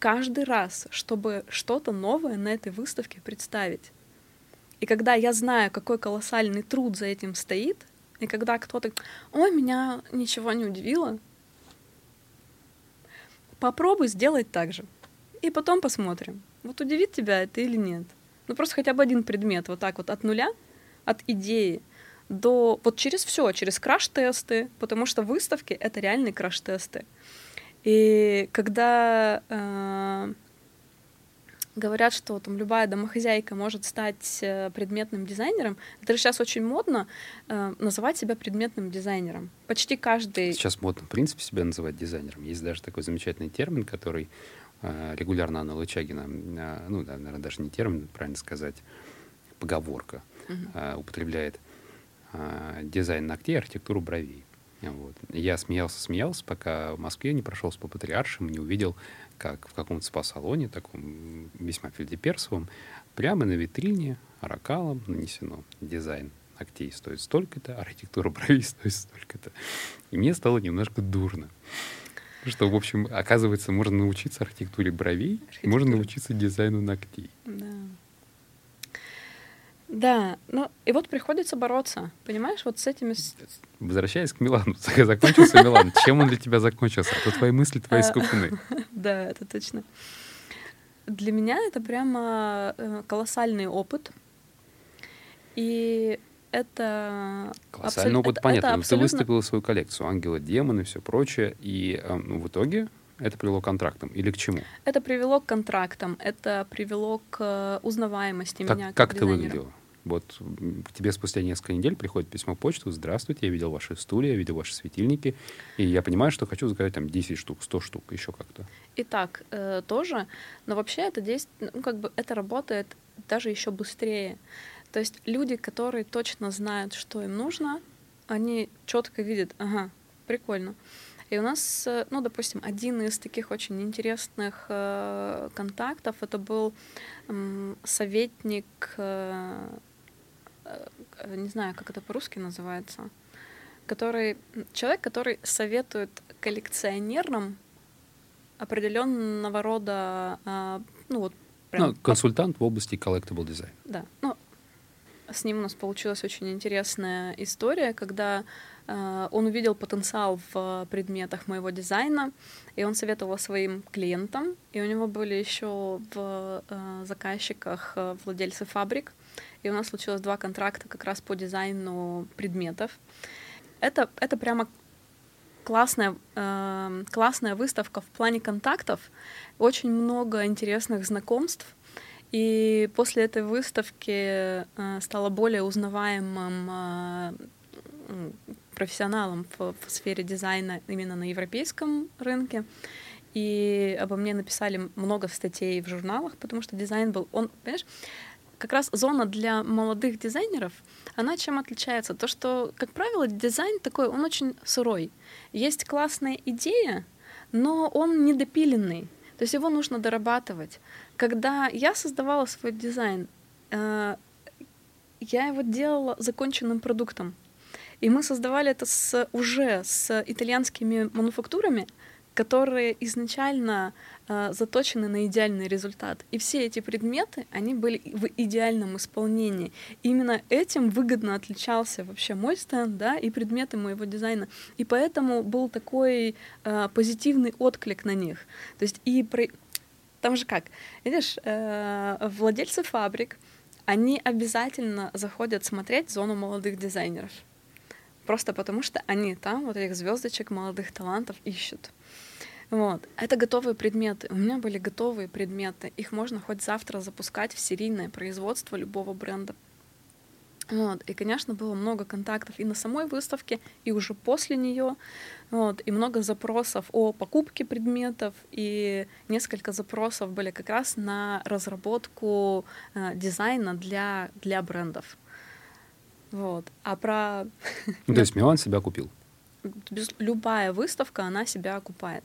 каждый раз, чтобы что-то новое на этой выставке представить. И когда я знаю, какой колоссальный труд за этим стоит, и когда кто-то, ой, меня ничего не удивило, попробуй сделать так же. И потом посмотрим, вот удивит тебя это или нет. Ну просто хотя бы один предмет, вот так вот от нуля, от идеи до вот через все, через краш-тесты, потому что выставки это реальные краш-тесты. И когда э, говорят, что там любая домохозяйка может стать э, предметным дизайнером. Это же сейчас очень модно э, называть себя предметным дизайнером. Почти каждый... Сейчас модно, в принципе, себя называть дизайнером. Есть даже такой замечательный термин, который регулярно Анна Лычагина, э, ну, да, наверное, даже не термин, правильно сказать, поговорка, э, употребляет э, дизайн ногтей, архитектуру бровей. Вот. Я смеялся, смеялся, пока в Москве не прошелся по Патриаршим, не увидел, как в каком-то спа-салоне, таком весьма фельдеперсовом, прямо на витрине аракалом нанесено дизайн ногтей стоит столько-то, архитектура бровей стоит столько-то. И мне стало немножко дурно. Что, в общем, оказывается, можно научиться архитектуре бровей, можно научиться дизайну ногтей. Да. Да, ну и вот приходится бороться, понимаешь, вот с этими... Возвращаясь к Милану, [laughs] закончился Милан. Чем он для тебя закончился? Это твои мысли, твои а, скупны. [laughs] Да, это точно. Для меня это прямо э, колоссальный опыт. И это... Колоссальный опыт, понятно. Ты выставила свою коллекцию «Ангелы, демоны» и все прочее. И э, ну, в итоге это привело к контрактам или к чему? Это привело к контрактам, это привело к э, узнаваемости как, меня как, как ты выглядела? Вот к тебе спустя несколько недель приходит письмо в почту. Здравствуйте, я видел ваши стулья, я видел ваши светильники. И я понимаю, что хочу заказать там 10 штук, 100 штук, еще как-то. И так э, тоже. Но вообще это действие, ну, как бы это работает даже еще быстрее. То есть люди, которые точно знают, что им нужно, они четко видят, ага, прикольно. И у нас, э, ну, допустим, один из таких очень интересных э, контактов это был э, советник э, не знаю, как это по-русски называется, который человек, который советует коллекционерам определенного рода, а, ну вот прям, ну, консультант в области collectible design. Да, ну с ним у нас получилась очень интересная история, когда э, он увидел потенциал в предметах моего дизайна, и он советовал своим клиентам, и у него были еще в э, заказчиках э, владельцы фабрик, и у нас случилось два контракта как раз по дизайну предметов. Это, это прямо классная, классная выставка в плане контактов, очень много интересных знакомств. И после этой выставки э, стала более узнаваемым э, профессионалом в, в сфере дизайна именно на европейском рынке. И обо мне написали много статей в журналах, потому что дизайн был, он, понимаешь, как раз зона для молодых дизайнеров, она чем отличается? То, что, как правило, дизайн такой, он очень сырой. Есть классная идея, но он недопиленный. То есть его нужно дорабатывать. Когда я создавала свой дизайн, э, я его делала законченным продуктом. И мы создавали это с, уже с итальянскими мануфактурами, которые изначально э, заточены на идеальный результат. И все эти предметы, они были в идеальном исполнении. И именно этим выгодно отличался вообще мой стенд, да, и предметы моего дизайна. И поэтому был такой э, позитивный отклик на них. То есть и про... там же как, видишь, э, владельцы фабрик, они обязательно заходят смотреть зону молодых дизайнеров. Просто потому что они там вот этих звездочек молодых талантов ищут. Вот. Это готовые предметы. У меня были готовые предметы. Их можно хоть завтра запускать в серийное производство любого бренда. Вот. И, конечно, было много контактов и на самой выставке, и уже после нее. Вот. И много запросов о покупке предметов, и несколько запросов были как раз на разработку э, дизайна для, для брендов. Вот. А про... Ну, то есть Милан себя купил? Любая выставка, она себя окупает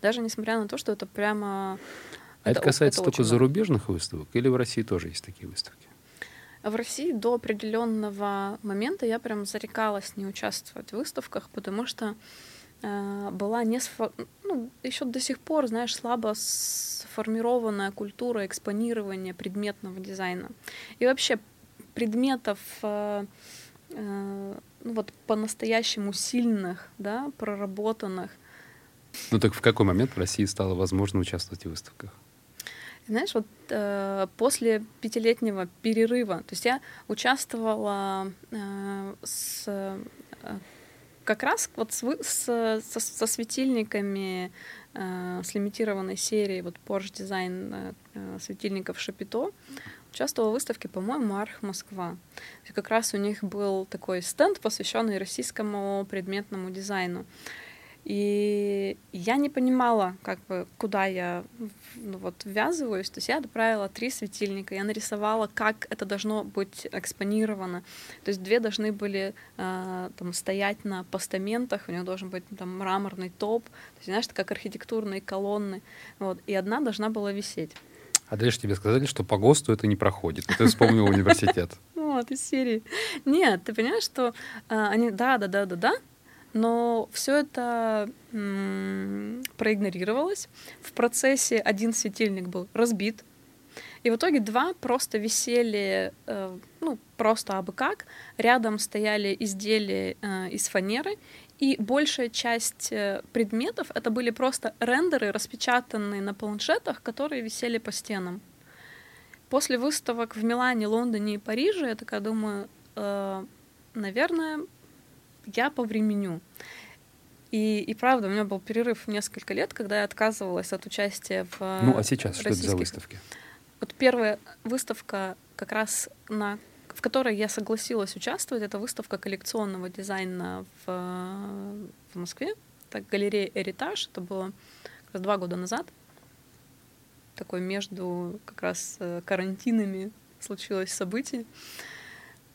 даже несмотря на то, что это прямо... А это, это касается это только зарубежных выставок или в России тоже есть такие выставки? В России до определенного момента я прям зарекалась не участвовать в выставках, потому что э, была не сфо... ну, еще до сих пор, знаешь, слабо сформированная культура экспонирования предметного дизайна. И вообще предметов э, э, ну, вот по-настоящему сильных, да, проработанных, ну так в какой момент в России стало возможно участвовать в выставках? Знаешь, вот э, после пятилетнего перерыва, то есть я участвовала э, с э, как раз вот с, с, со, со светильниками э, с лимитированной серии вот Porsche Design э, светильников Шапито участвовала в выставке, по-моему, Арх Москва. Как раз у них был такой стенд, посвященный российскому предметному дизайну. И я не понимала, как бы, куда я ну, вот, ввязываюсь. То есть я отправила три светильника, я нарисовала, как это должно быть экспонировано. То есть две должны были э, там, стоять на постаментах, у них должен быть там мраморный топ, то есть, знаешь, как архитектурные колонны. Вот, и одна должна была висеть. А дальше тебе сказали, что по ГОСТу это не проходит. Ты вспомнил [laughs] университет. Вот, из серии. Нет, ты понимаешь, что они, да, да, да, да, да, но все это проигнорировалось. В процессе один светильник был разбит, и в итоге два просто висели, э, ну, просто абы как. Рядом стояли изделия э, из фанеры, и большая часть э, предметов это были просто рендеры, распечатанные на планшетах, которые висели по стенам. После выставок в Милане, Лондоне и Париже я такая думаю, наверное, я по времени. И, и правда, у меня был перерыв несколько лет, когда я отказывалась от участия в Ну, а сейчас российских... что это за выставки? Вот первая выставка как раз на в которой я согласилась участвовать, это выставка коллекционного дизайна в, в Москве, так галерея Эритаж, это было как раз два года назад, такой между как раз э, карантинами случилось событие. Э,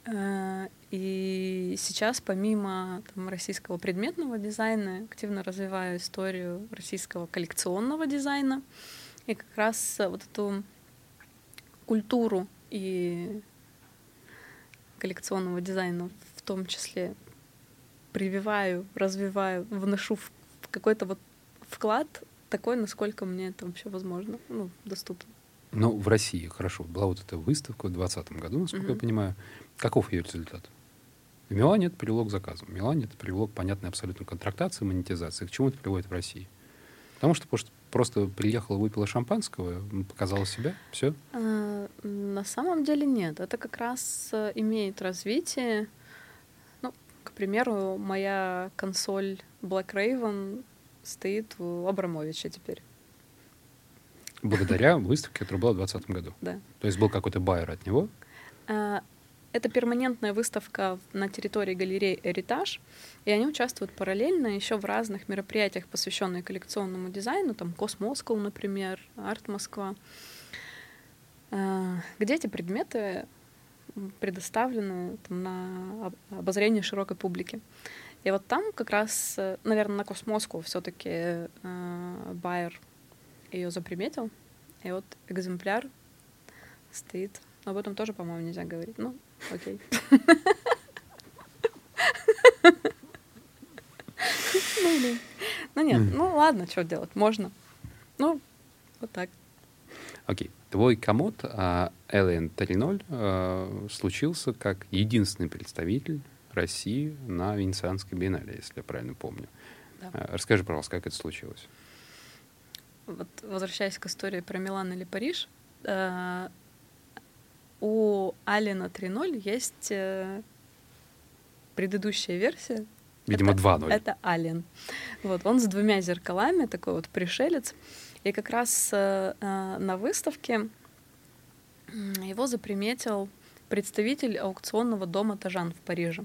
и сейчас, помимо там, российского предметного дизайна, активно развиваю историю российского коллекционного дизайна. И как раз вот эту культуру и коллекционного дизайна в том числе прививаю, развиваю, вношу в какой-то вот вклад такой, насколько мне это вообще возможно, ну, доступно. Ну, в России, хорошо, была вот эта выставка в 2020 году, насколько угу. я понимаю. Каков ее результат? В Милане это привело к заказам. В Милане это привело к понятной абсолютно контрактации, монетизации. К чему это приводит в России? Потому что просто, приехала, выпила шампанского, показала себя, все? А, на самом деле нет. Это как раз э, имеет развитие. Ну, к примеру, моя консоль Black Raven стоит у Абрамовича теперь. Благодаря выставке, которая была в 2020 году? Да. То есть был какой-то байер от него? Это перманентная выставка на территории галереи «Эритаж», и они участвуют параллельно еще в разных мероприятиях, посвященных коллекционному дизайну, там «Cosmoscow», например, «Арт Москва», э, где эти предметы предоставлены там, на обозрение широкой публики. И вот там как раз, наверное, на Cosmoscow все-таки э, байер ее заприметил, и вот экземпляр стоит. Но об этом тоже, по-моему, нельзя говорить. Ну, Окей. Ну, ну нет, ну ладно, что делать, можно. Ну, вот так. Окей. Твой комод а, LN3.0 а, случился как единственный представитель России на Венецианской биеннале, если я правильно помню. Да. А, расскажи, пожалуйста, как это случилось? Вот, возвращаясь к истории про Милан или Париж, у Алина 3.0 есть э, предыдущая версия. Видимо, это, 2.0. Это Ален. Вот, он с двумя зеркалами, такой вот пришелец. И как раз э, э на выставке его заприметил представитель аукционного дома Тажан в Париже.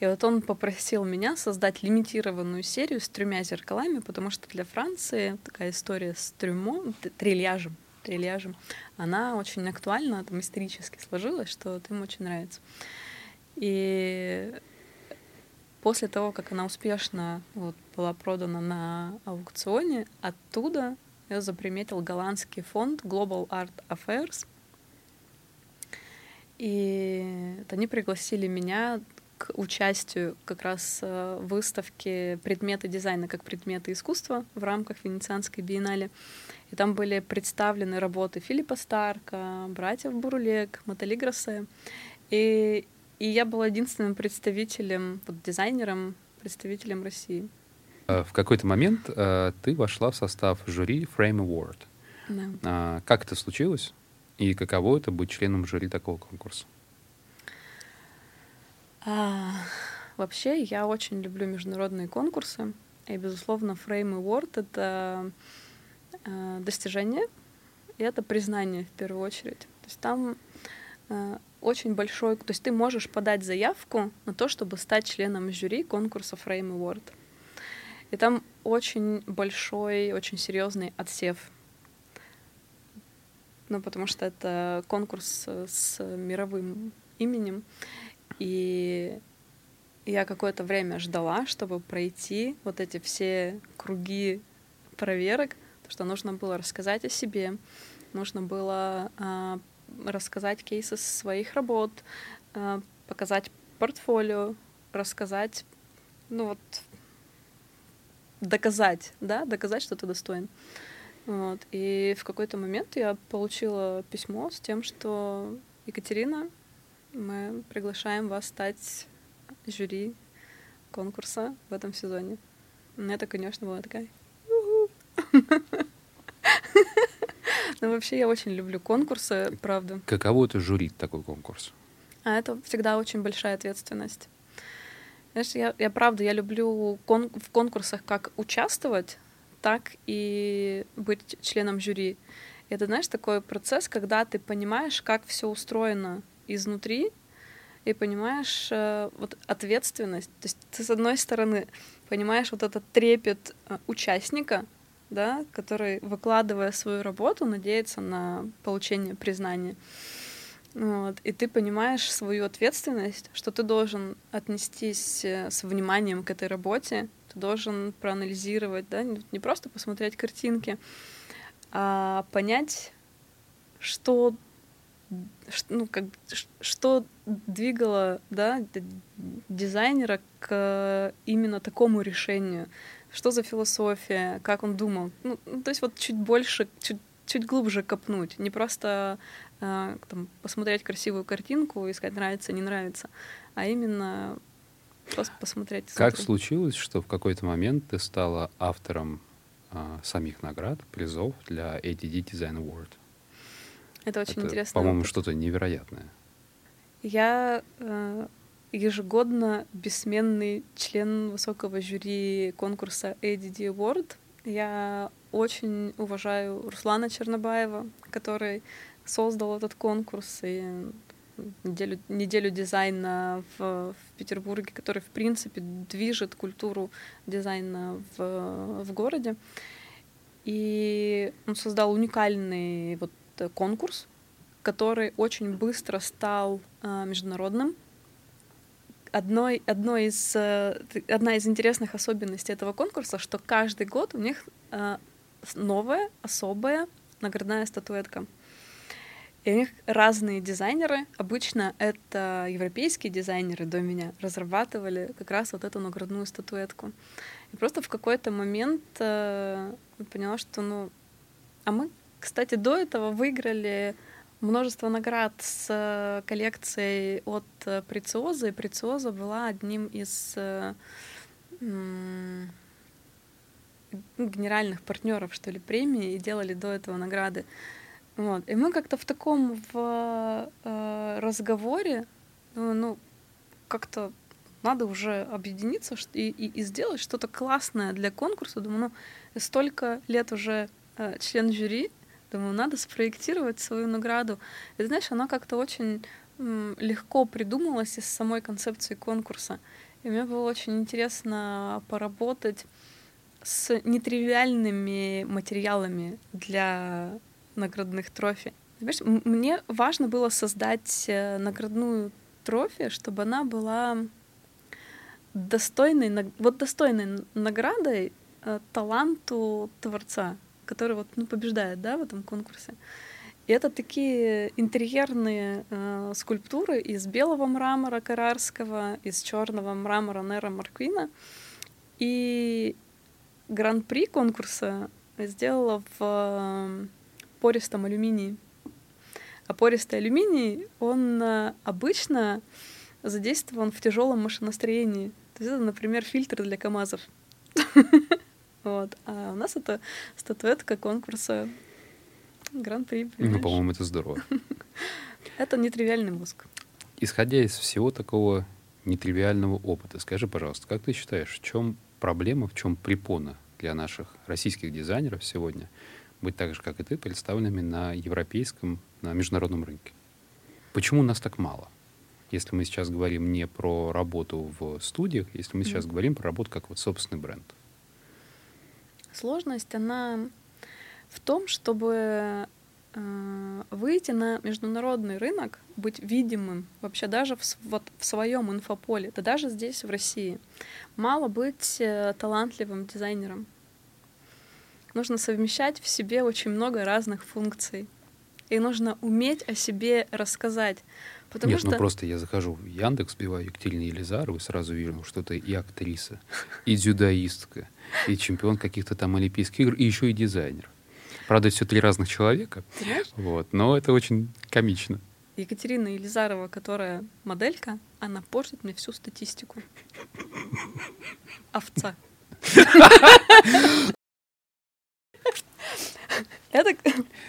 И вот он попросил меня создать лимитированную серию с тремя зеркалами, потому что для Франции такая история с трюмо, трильяжем, трильяжем, она очень актуальна, там исторически сложилась, что им очень нравится. И после того, как она успешно вот, была продана на аукционе, оттуда я заприметил голландский фонд Global Art Affairs. И вот они пригласили меня к участию как раз в выставке предметы дизайна как предметы искусства в рамках Венецианской биеннале. И там были представлены работы Филиппа Старка, братьев Бурлек, Матали Гроссе. И, и я была единственным представителем, вот, дизайнером, представителем России. А, в какой-то момент э, ты вошла в состав жюри Frame Award. Да. А, как это случилось? И каково это быть членом жюри такого конкурса? А, Вообще, я очень люблю международные конкурсы. И, безусловно, Frame Award — это э, достижение, и это признание в первую очередь. То есть там э, очень большой... То есть ты можешь подать заявку на то, чтобы стать членом жюри конкурса Frame Award. И там очень большой, очень серьезный отсев. Ну, потому что это конкурс с мировым именем. И я какое-то время ждала, чтобы пройти вот эти все круги проверок, что нужно было рассказать о себе, нужно было э, рассказать кейсы своих работ, э, показать портфолио, рассказать, ну вот, доказать, да, доказать, что ты достоин. Вот. И в какой-то момент я получила письмо с тем, что Екатерина, мы приглашаем вас стать жюри конкурса в этом сезоне. Это, конечно, была такая... [laughs] Но вообще я очень люблю конкурсы, правда. Каково это жюри такой конкурс? А это всегда очень большая ответственность. Знаешь, я, я правда, я люблю кон в конкурсах как участвовать, так и быть членом жюри. Это, знаешь, такой процесс, когда ты понимаешь, как все устроено изнутри, и понимаешь э, вот ответственность. То есть ты с одной стороны понимаешь вот этот трепет э, участника, да, который, выкладывая свою работу, надеется на получение признания. Вот. И ты понимаешь свою ответственность, что ты должен отнестись э, с вниманием к этой работе, ты должен проанализировать, да, не просто посмотреть картинки, а понять, что ну, как, что двигало да, дизайнера к именно такому решению? Что за философия? Как он думал? Ну, ну то есть вот чуть больше, чуть, чуть глубже копнуть. Не просто э, там, посмотреть красивую картинку и сказать, нравится, не нравится, а именно просто посмотреть. Как смотреть. случилось, что в какой-то момент ты стала автором э, самих наград, призов для ADD Design Award? Это очень Это, интересно. По-моему, что-то невероятное. Я э, ежегодно бессменный член высокого жюри конкурса ADD Award. Я очень уважаю Руслана Чернобаева, который создал этот конкурс и неделю, неделю дизайна в, в Петербурге, который, в принципе, движет культуру дизайна в, в городе. И он создал уникальный вот конкурс, который очень быстро стал э, международным. Одной, одной из, э, одна из интересных особенностей этого конкурса, что каждый год у них э, новая, особая наградная статуэтка. И у них разные дизайнеры, обычно это европейские дизайнеры до меня, разрабатывали как раз вот эту наградную статуэтку. И просто в какой-то момент э, поняла, что ну, а мы кстати, до этого выиграли множество наград с э, коллекцией от э, Прециоза, и Прециоза была одним из э, генеральных партнеров, что ли, премии, и делали до этого награды. Вот. И мы как-то в таком в э, разговоре, ну, ну как-то надо уже объединиться и, и, и сделать что-то классное для конкурса. Думаю, ну, столько лет уже э, член жюри, Думаю, надо спроектировать свою награду. И знаешь, она как-то очень легко придумалась из самой концепции конкурса. И мне было очень интересно поработать с нетривиальными материалами для наградных трофи. Понимаешь, мне важно было создать э, наградную трофи, чтобы она была достойной, вот достойной наградой э, таланту творца который вот, ну, побеждает, да, в этом конкурсе. И это такие интерьерные э, скульптуры из белого мрамора карарского, из черного мрамора Нера Марквина. И гран-при конкурса сделала в э, пористом алюминии. А пористый алюминий, он э, обычно задействован в тяжелом машиностроении. То есть это, например, фильтр для КАМАЗов. [laughs] Вот. А у нас это статуэтка конкурса Гран-при. Ну, по-моему, это здорово. [laughs] Это нетривиальный мозг. Исходя из всего такого нетривиального опыта. Скажи, пожалуйста, как ты считаешь, в чем проблема, в чем препона для наших российских дизайнеров сегодня быть так же, как и ты, представленными на европейском, на международном рынке? Почему нас так мало? Если мы сейчас говорим не про работу в студиях, если мы сейчас mm. говорим про работу как вот собственный бренд. Сложность, она в том, чтобы э, выйти на международный рынок, быть видимым вообще даже в, вот, в своем инфополе, да даже здесь, в России. Мало быть э, талантливым дизайнером. Нужно совмещать в себе очень много разных функций. И нужно уметь о себе рассказать. Потому Нет, что... ну просто я захожу в Яндекс, вбиваю Екатерина Елизарова, и сразу вижу, что это и актриса, и дзюдоистка, и чемпион каких-то там Олимпийских игр, и еще и дизайнер. Правда, все три разных человека. Вот, но это очень комично. Екатерина Елизарова, которая моделька, она портит мне всю статистику. Овца. Это...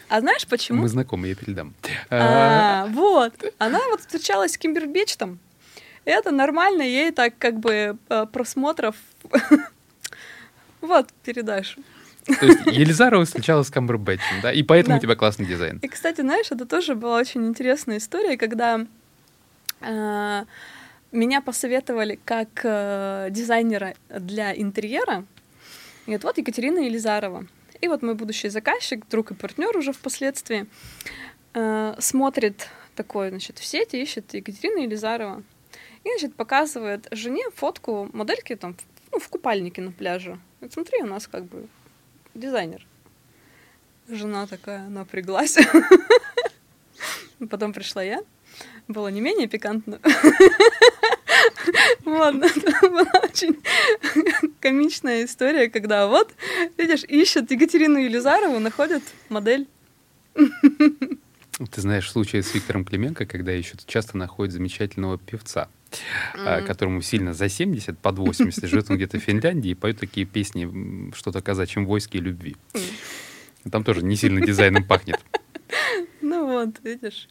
А знаешь почему? Мы знакомы, я передам. А, вот. Она вот встречалась с Кимбербечтом. Это нормально, ей так как бы э, просмотров... Вот, передашь. То есть Елизарова встречалась с Камбербэтчем, да? И поэтому да. у тебя классный дизайн. И, кстати, знаешь, это тоже была очень интересная история, когда э, меня посоветовали как э, дизайнера для интерьера. И вот, вот Екатерина Елизарова. И вот мой будущий заказчик, друг и партнер уже впоследствии, э, смотрит такой, значит, в сети, ищет Екатерина Елизарова. И, значит, показывает жене фотку модельки там ну, в купальнике на пляже. Вот смотри, у нас как бы дизайнер. Жена такая напряглась. Потом пришла я. Было не менее пикантно. Вот, это была очень комичная история, когда вот, видишь, ищут Екатерину Елизарову, находят модель. Ты знаешь, в случае с Виктором Клименко, когда ищут, часто находят замечательного певца, mm-hmm. которому сильно за 70, под 80, живет он где-то в Финляндии и поет такие песни что-то о казачьем войске и любви. Mm. Там тоже не сильно дизайном пахнет. Ну вот, видишь.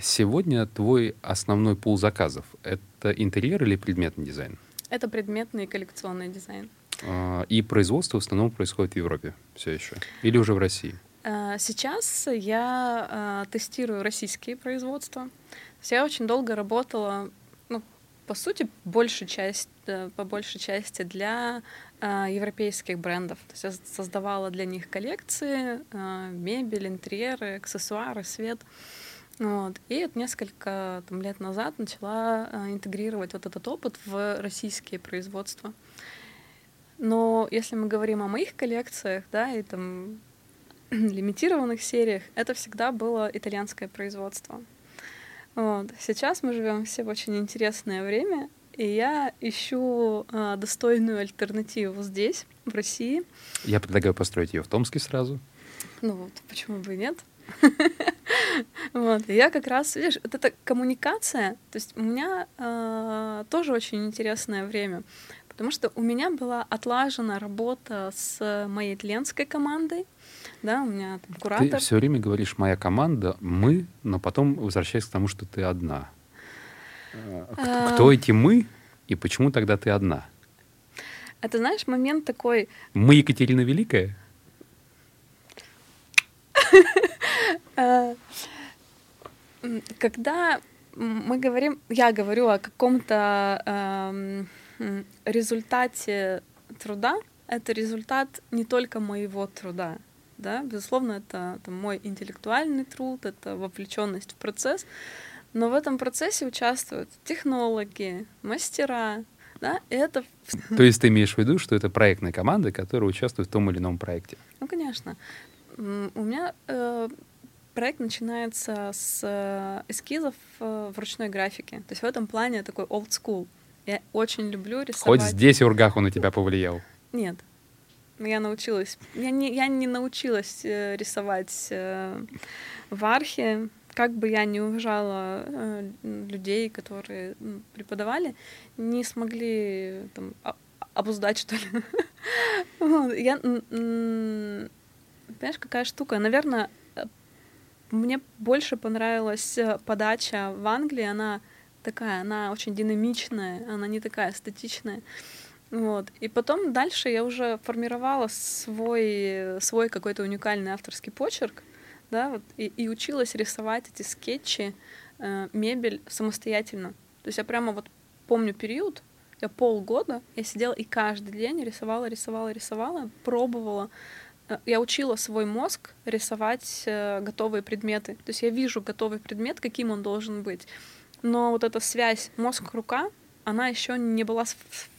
Сегодня твой основной пул заказов — это интерьер или предметный дизайн? Это предметный и коллекционный дизайн. А, и производство в основном происходит в Европе все еще? Или уже в России? А, сейчас я а, тестирую российские производства. Я очень долго работала, ну, по сути, большую часть, э, по большей части для европейских брендов. То есть я создавала для них коллекции, мебель, интерьеры, аксессуары, свет. Вот. И вот несколько там, лет назад начала интегрировать вот этот опыт в российские производства. Но если мы говорим о моих коллекциях, да, и там [clears throat] лимитированных сериях, это всегда было итальянское производство. Вот. Сейчас мы живем все в очень интересное время, и я ищу а, достойную альтернативу здесь, в России. Я предлагаю построить ее в Томске сразу. Ну вот, почему бы и нет? [laughs] Вот, я как раз, видишь, вот эта коммуникация, то есть у меня э, тоже очень интересное время, потому что у меня была отлажена работа с моей итальянской командой, да, у меня там куратор. Ты все время говоришь «моя команда», «мы», но потом возвращаешься к тому, что ты одна. Кто, а... кто эти «мы» и почему тогда ты одна? Это, знаешь, момент такой... Мы Екатерина Великая? [laughs] Э, когда мы говорим, я говорю о каком-то эм, результате труда, это результат не только моего труда, да, безусловно, это, это мой интеллектуальный труд, это вовлеченность в процесс, но в этом процессе участвуют технологи, мастера, да, это... То есть ты имеешь в виду, что это проектная команда, которая участвует в том или ином проекте? Ну, конечно. У меня э, проект начинается с э, эскизов э, в ручной графике. То есть в этом плане такой old school. Я очень люблю рисовать. Хоть здесь Ургах он на тебя повлиял? Нет. Я научилась. Я не, я не научилась э, рисовать в архе. Как бы я не уважала людей, которые преподавали, не смогли там, обуздать, что ли. [laughs] Я, понимаешь, какая штука? Наверное, мне больше понравилась э, подача в Англии, она такая, она очень динамичная, она не такая статичная. Вот. И потом дальше я уже формировала свой, свой какой-то уникальный авторский почерк, да, вот, и, и училась рисовать эти скетчи, э, мебель самостоятельно. То есть я прямо вот помню период, я полгода, я сидела и каждый день рисовала, рисовала, рисовала, пробовала. Э, я учила свой мозг рисовать э, готовые предметы. То есть я вижу готовый предмет, каким он должен быть. Но вот эта связь мозг-рука, она еще не была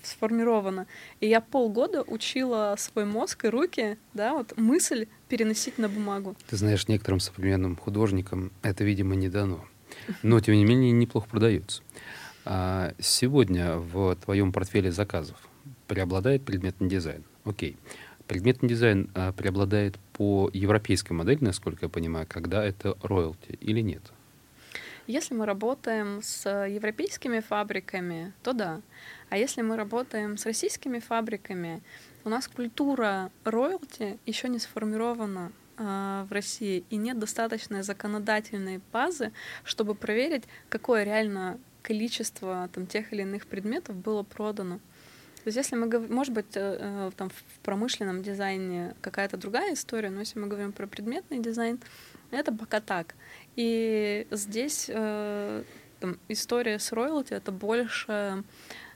сформирована. И я полгода учила свой мозг и руки, да, вот мысль переносить на бумагу. Ты знаешь, некоторым современным художникам это, видимо, не дано. Но, тем не менее, неплохо продается. А сегодня в твоем портфеле заказов преобладает предметный дизайн. Окей. Предметный дизайн а, преобладает по европейской модели, насколько я понимаю, когда это роялти или нет? Если мы работаем с европейскими фабриками, то да. А если мы работаем с российскими фабриками, у нас культура роялти еще не сформирована э, в России, и нет достаточной законодательной базы, чтобы проверить, какое реально количество там, тех или иных предметов было продано. То есть если мы говорим, может быть, э, э, там в промышленном дизайне какая-то другая история, но если мы говорим про предметный дизайн, это пока так. И здесь э, там, история с роялти это больше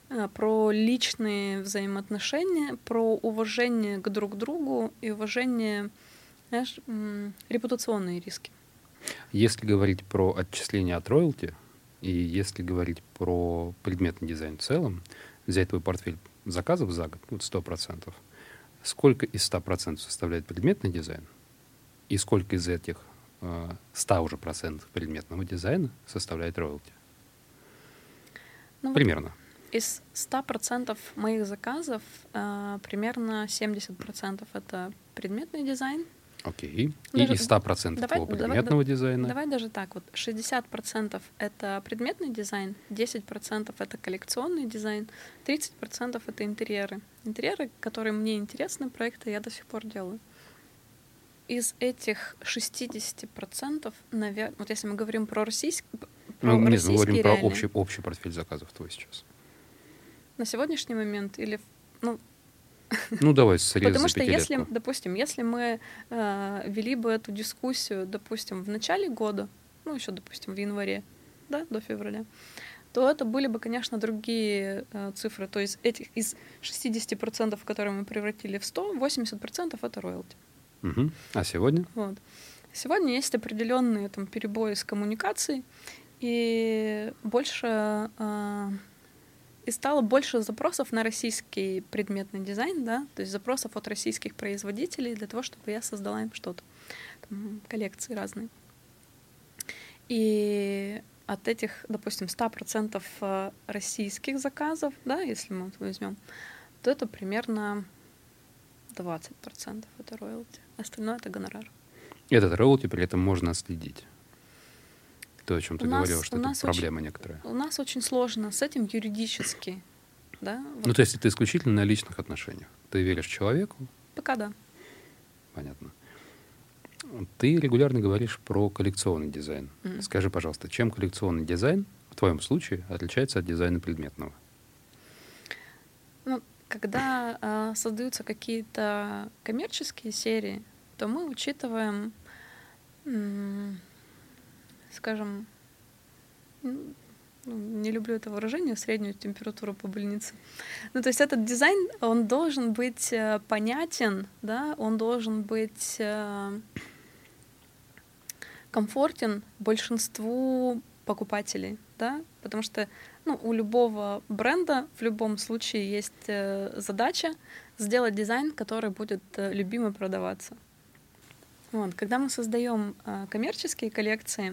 э, про личные взаимоотношения, про уважение к друг другу и уважение, знаешь, репутационные риски. Если говорить про отчисления от роялти, и если говорить про предметный дизайн в целом, взять твой портфель заказов за год, вот 100%, сколько из 100% составляет предметный дизайн, и сколько из этих 100 уже процентов предметного дизайна составляет роялти? Ну, Примерно. Из 100% моих заказов э, примерно 70% это предметный дизайн. Окей. И из 100% давай, твоего предметного давай, дизайна? Давай даже так. Вот 60% это предметный дизайн, 10% это коллекционный дизайн, 30% это интерьеры. Интерьеры, которые мне интересны, проекты я до сих пор делаю из этих 60%, наверное, вот если мы говорим про российский, про ну, нет, мы говорим про общий, общий портфель заказов твой сейчас. На сегодняшний момент или, ну, ну, давай срез [laughs] Потому что если, допустим, если мы э, вели бы эту дискуссию, допустим, в начале года, ну, еще, допустим, в январе, да, до февраля, то это были бы, конечно, другие э, цифры. То есть этих из 60%, которые мы превратили в 100, 80% это роялти. Угу. А сегодня? Вот. Сегодня есть определенные там перебои с коммуникацией, и больше э, и стало больше запросов на российский предметный дизайн, да, то есть запросов от российских производителей для того, чтобы я создала им что-то, там, коллекции разные. И от этих, допустим, 100% э, российских заказов, да, если мы возьмем, то это примерно 20% это роялти, остальное это гонорар. Этот роялти при этом можно отследить. То, о чем ты у говорил, нас, что это проблема очень, некоторая. У нас очень сложно с этим юридически. Да? Вот. Ну, то есть это исключительно на личных отношениях. Ты веришь человеку? Пока да. Понятно. Ты регулярно говоришь про коллекционный дизайн. Mm. Скажи, пожалуйста, чем коллекционный дизайн в твоем случае отличается от дизайна предметного? Ну, когда э, создаются какие-то коммерческие серии, то мы учитываем, скажем, ну, не люблю это выражение, среднюю температуру по больнице. Ну, то есть этот дизайн, он должен быть э, понятен, да, он должен быть э, комфортен большинству покупателей, да, потому что ну, у любого бренда в любом случае есть э, задача сделать дизайн, который будет любим и продаваться. Вот. Когда мы создаем э, коммерческие коллекции,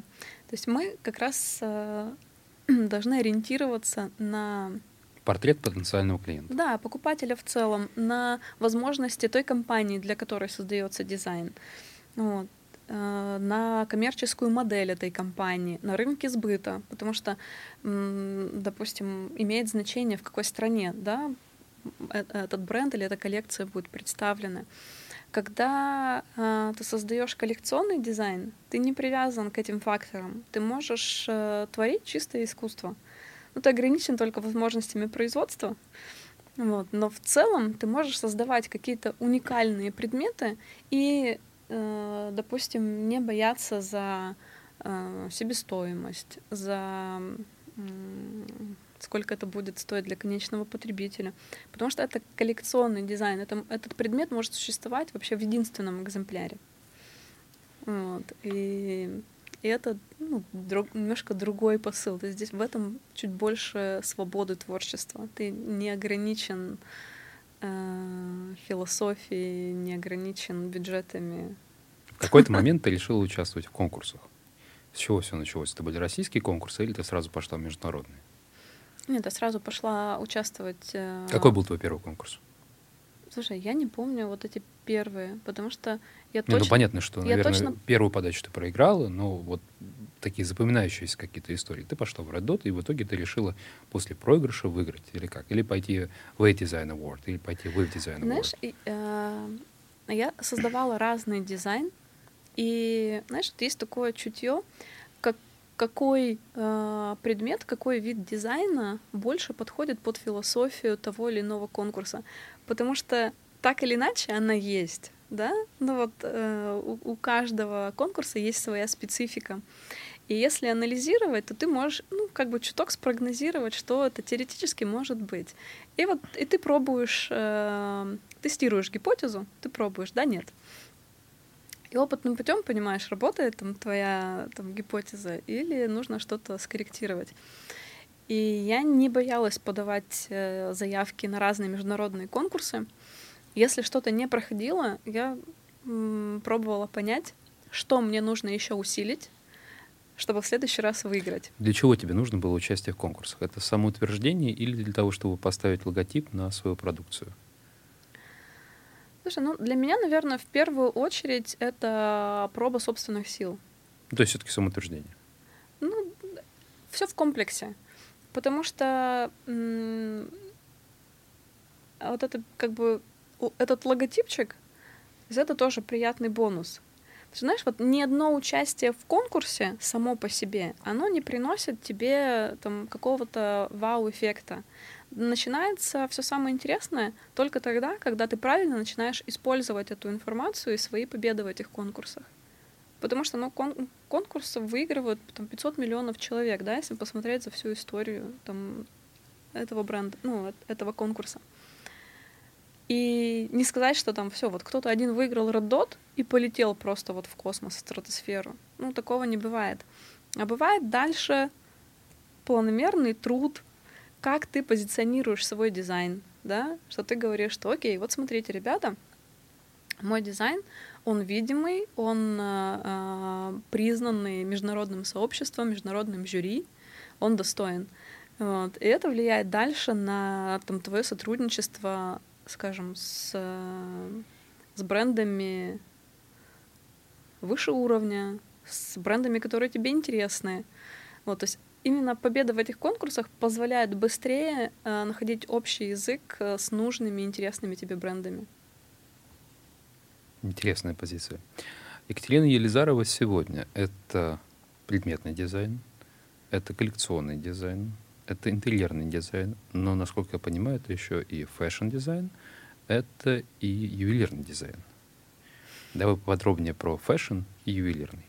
то есть мы как раз э, [clears throat] должны ориентироваться на портрет потенциального клиента. Да, покупателя в целом, на возможности той компании, для которой создается дизайн. Вот. Э, на коммерческую модель этой компании, на рынке сбыта, потому что, допустим, имеет значение, в какой стране да, этот бренд или эта коллекция будет представлена. Когда э, ты создаешь коллекционный дизайн, ты не привязан к этим факторам. Ты можешь э, творить чистое искусство. ну, ты ограничен только возможностями производства, вот, но в целом ты можешь создавать какие-то уникальные предметы и, э, допустим, не бояться за э, себестоимость, за сколько это будет стоить для конечного потребителя. Потому что это коллекционный дизайн. Это, этот предмет может существовать вообще в единственном экземпляре. Вот. И, и это ну, друг, немножко другой посыл. Есть здесь в этом чуть больше свободы творчества. Ты не ограничен э, философией, не ограничен бюджетами. В какой-то момент ты решила участвовать в конкурсах. С чего все началось? Это были российские конкурсы или ты сразу пошла в международные? Нет, я сразу пошла участвовать. Э, Какой был твой первый конкурс? Слушай, я не помню вот эти первые, потому что я точно... Не, ну понятно, что, наверное, точно... первую подачу ты проиграла, но вот такие запоминающиеся какие-то истории. Ты пошла в Red Dot, и в итоге ты решила после проигрыша выиграть, или как? Или пойти в A-Design Award, или пойти в Web Design Award. Знаешь, э, я создавала разный дизайн, и, знаешь, вот есть такое чутье, как какой э, предмет, какой вид дизайна больше подходит под философию того или иного конкурса. Потому что так или иначе она есть, да? Ну вот э, у, у каждого конкурса есть своя специфика. И если анализировать, то ты можешь, ну, как бы чуток спрогнозировать, что это теоретически может быть. И вот и ты пробуешь, э, тестируешь гипотезу, ты пробуешь, да, нет. И опытным путем понимаешь, работает там твоя там, гипотеза или нужно что-то скорректировать. И я не боялась подавать э, заявки на разные международные конкурсы. Если что-то не проходило, я пробовала понять, что мне нужно еще усилить, чтобы в следующий раз выиграть. Для чего тебе нужно было участие в конкурсах? Это самоутверждение или для того, чтобы поставить логотип на свою продукцию? Слушай, ну для меня, наверное, в первую очередь это проба собственных сил. То есть все-таки самоутверждение. Ну, все в комплексе. Потому что м- вот это как бы этот логотипчик, это тоже приятный бонус. Ты знаешь, вот ни одно участие в конкурсе само по себе, оно не приносит тебе там какого-то вау-эффекта начинается все самое интересное только тогда, когда ты правильно начинаешь использовать эту информацию и свои победы в этих конкурсах. Потому что ну, кон- конкурсы выигрывают там, 500 миллионов человек, да, если посмотреть за всю историю там, этого бренда, ну, этого конкурса. И не сказать, что там все, вот кто-то один выиграл Red Dot и полетел просто вот в космос, в стратосферу. Ну, такого не бывает. А бывает дальше планомерный труд, как ты позиционируешь свой дизайн, да, что ты говоришь, что окей, вот смотрите, ребята, мой дизайн, он видимый, он э, признанный международным сообществом, международным жюри, он достоин. Вот. И это влияет дальше на там, твое сотрудничество, скажем, с, с брендами выше уровня, с брендами, которые тебе интересны. Вот, то есть именно победа в этих конкурсах позволяет быстрее э, находить общий язык э, с нужными, интересными тебе брендами. Интересная позиция. Екатерина Елизарова сегодня — это предметный дизайн, это коллекционный дизайн, это интерьерный дизайн, но, насколько я понимаю, это еще и фэшн-дизайн, это и ювелирный дизайн. Давай поподробнее про фэшн и ювелирный.